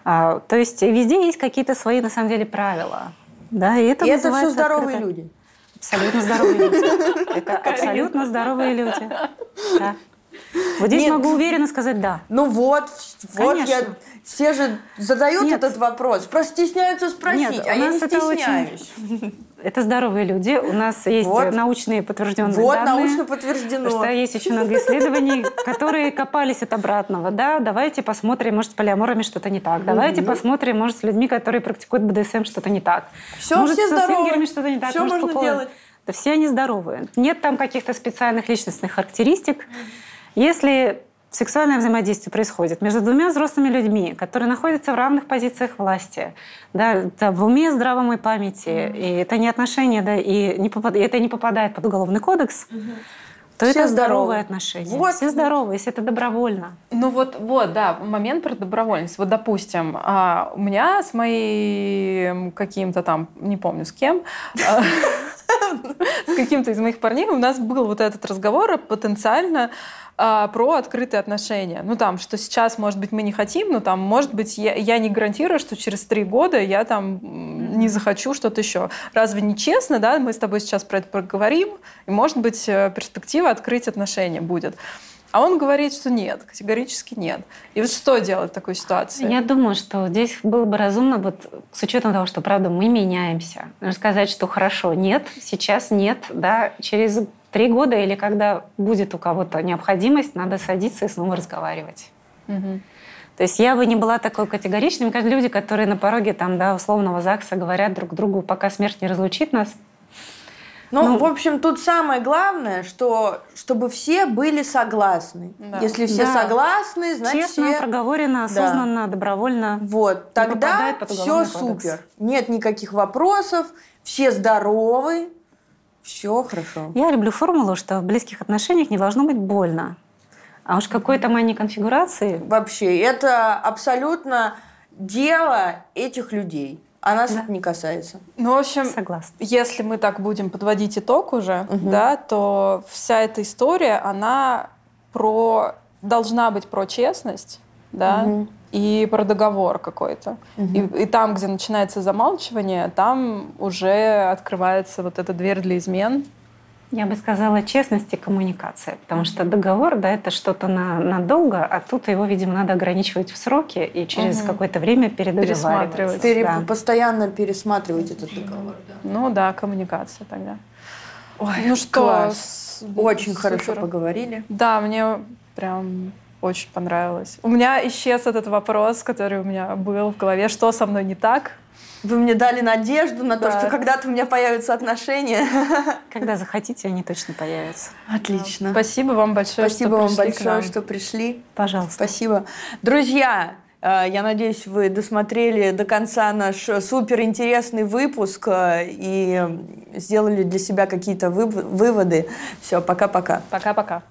А, то есть везде есть какие-то свои, на самом деле, правила. Да, и это, и это все здоровые открыто. люди. Абсолютно здоровые люди. [laughs] Это абсолютно здоровые люди. Да. Вот здесь Нет. могу уверенно сказать «да». Ну вот, вот я... Все же задают Нет. этот вопрос, просто стесняются спросить, Нет, а я не стесняюсь. Очень... [laughs] Это здоровые люди. У нас есть вот. научные подтвержденные вот, данные. Вот, научно подтверждено. Что есть еще много исследований, которые копались от обратного. Да, давайте посмотрим, может, с полиаморами что-то не так. Давайте угу. посмотрим, может, с людьми, которые практикуют БДСМ, что-то не так. Все, может, все со свингерами что-то не так. Все может, можно делать. Да все они здоровые. Нет там каких-то специальных личностных характеристик. Если сексуальное взаимодействие происходит между двумя взрослыми людьми, которые находятся в равных позициях власти, да, да, в уме, здравом и памяти, mm-hmm. и это не отношения, да, и не попад... это не попадает под уголовный кодекс, mm-hmm то Все это здоровые отношения. Вот. Все здоровые, если это добровольно. Ну вот, вот, да, момент про добровольность. Вот, допустим, а, у меня с моим каким-то там, не помню с кем, а, [laughs] с каким-то из моих парней у нас был вот этот разговор потенциально а, про открытые отношения. Ну, там, что сейчас, может быть, мы не хотим, но там, может быть, я, я не гарантирую, что через три года я там не захочу что-то еще. Разве не честно, да? Мы с тобой сейчас про это поговорим, и, может быть, э, перспектива открыть отношения будет. А он говорит, что нет, категорически нет. И вот что делать в такой ситуации? Я думаю, что здесь было бы разумно, вот с учетом того, что, правда, мы меняемся, сказать, что хорошо, нет, сейчас нет, да, через три года или когда будет у кого-то необходимость, надо садиться и снова разговаривать. Угу. То есть я бы не была такой категоричной. Мне кажется, люди, которые на пороге там, да, условного ЗАГСа говорят друг другу, пока смерть не разлучит нас, ну, ну, в общем, тут самое главное, что чтобы все были согласны. Да. Если все да. согласны, значит Честно, все... проговорено, осознанно, да. добровольно. Вот, тогда все супер. Нет никаких вопросов, все здоровы, все хорошо. Я люблю формулу, что в близких отношениях не должно быть больно. А уж какой то мании конфигурации... Вообще, это абсолютно дело этих людей. А нас да. это не касается. Ну, в общем, Согласна. если мы так будем подводить итог уже, угу. да, то вся эта история, она про должна быть про честность, да, угу. И про договор какой-то. Угу. И, и там, где начинается замалчивание, там уже открывается вот эта дверь для измен. Я бы сказала честность и коммуникация, потому что договор, да, это что-то на, надолго, а тут его, видимо, надо ограничивать в сроке и через угу. какое-то время передоговаривать. Пере, да. Постоянно пересматривать этот договор. Да. Ну да, коммуникация тогда. Ой, ну что, класс. очень супер. хорошо поговорили. Да, мне прям очень понравилось. У меня исчез этот вопрос, который у меня был в голове, что со мной не так, вы мне дали надежду на да. то, что когда-то у меня появятся отношения. [laughs] Когда захотите, они точно появятся. Отлично. Спасибо вам большое, Спасибо что вам большое, что пришли. Пожалуйста. Спасибо. Друзья, э, я надеюсь, вы досмотрели до конца наш суперинтересный выпуск э, и сделали для себя какие-то выводы. Все, пока-пока. Пока-пока.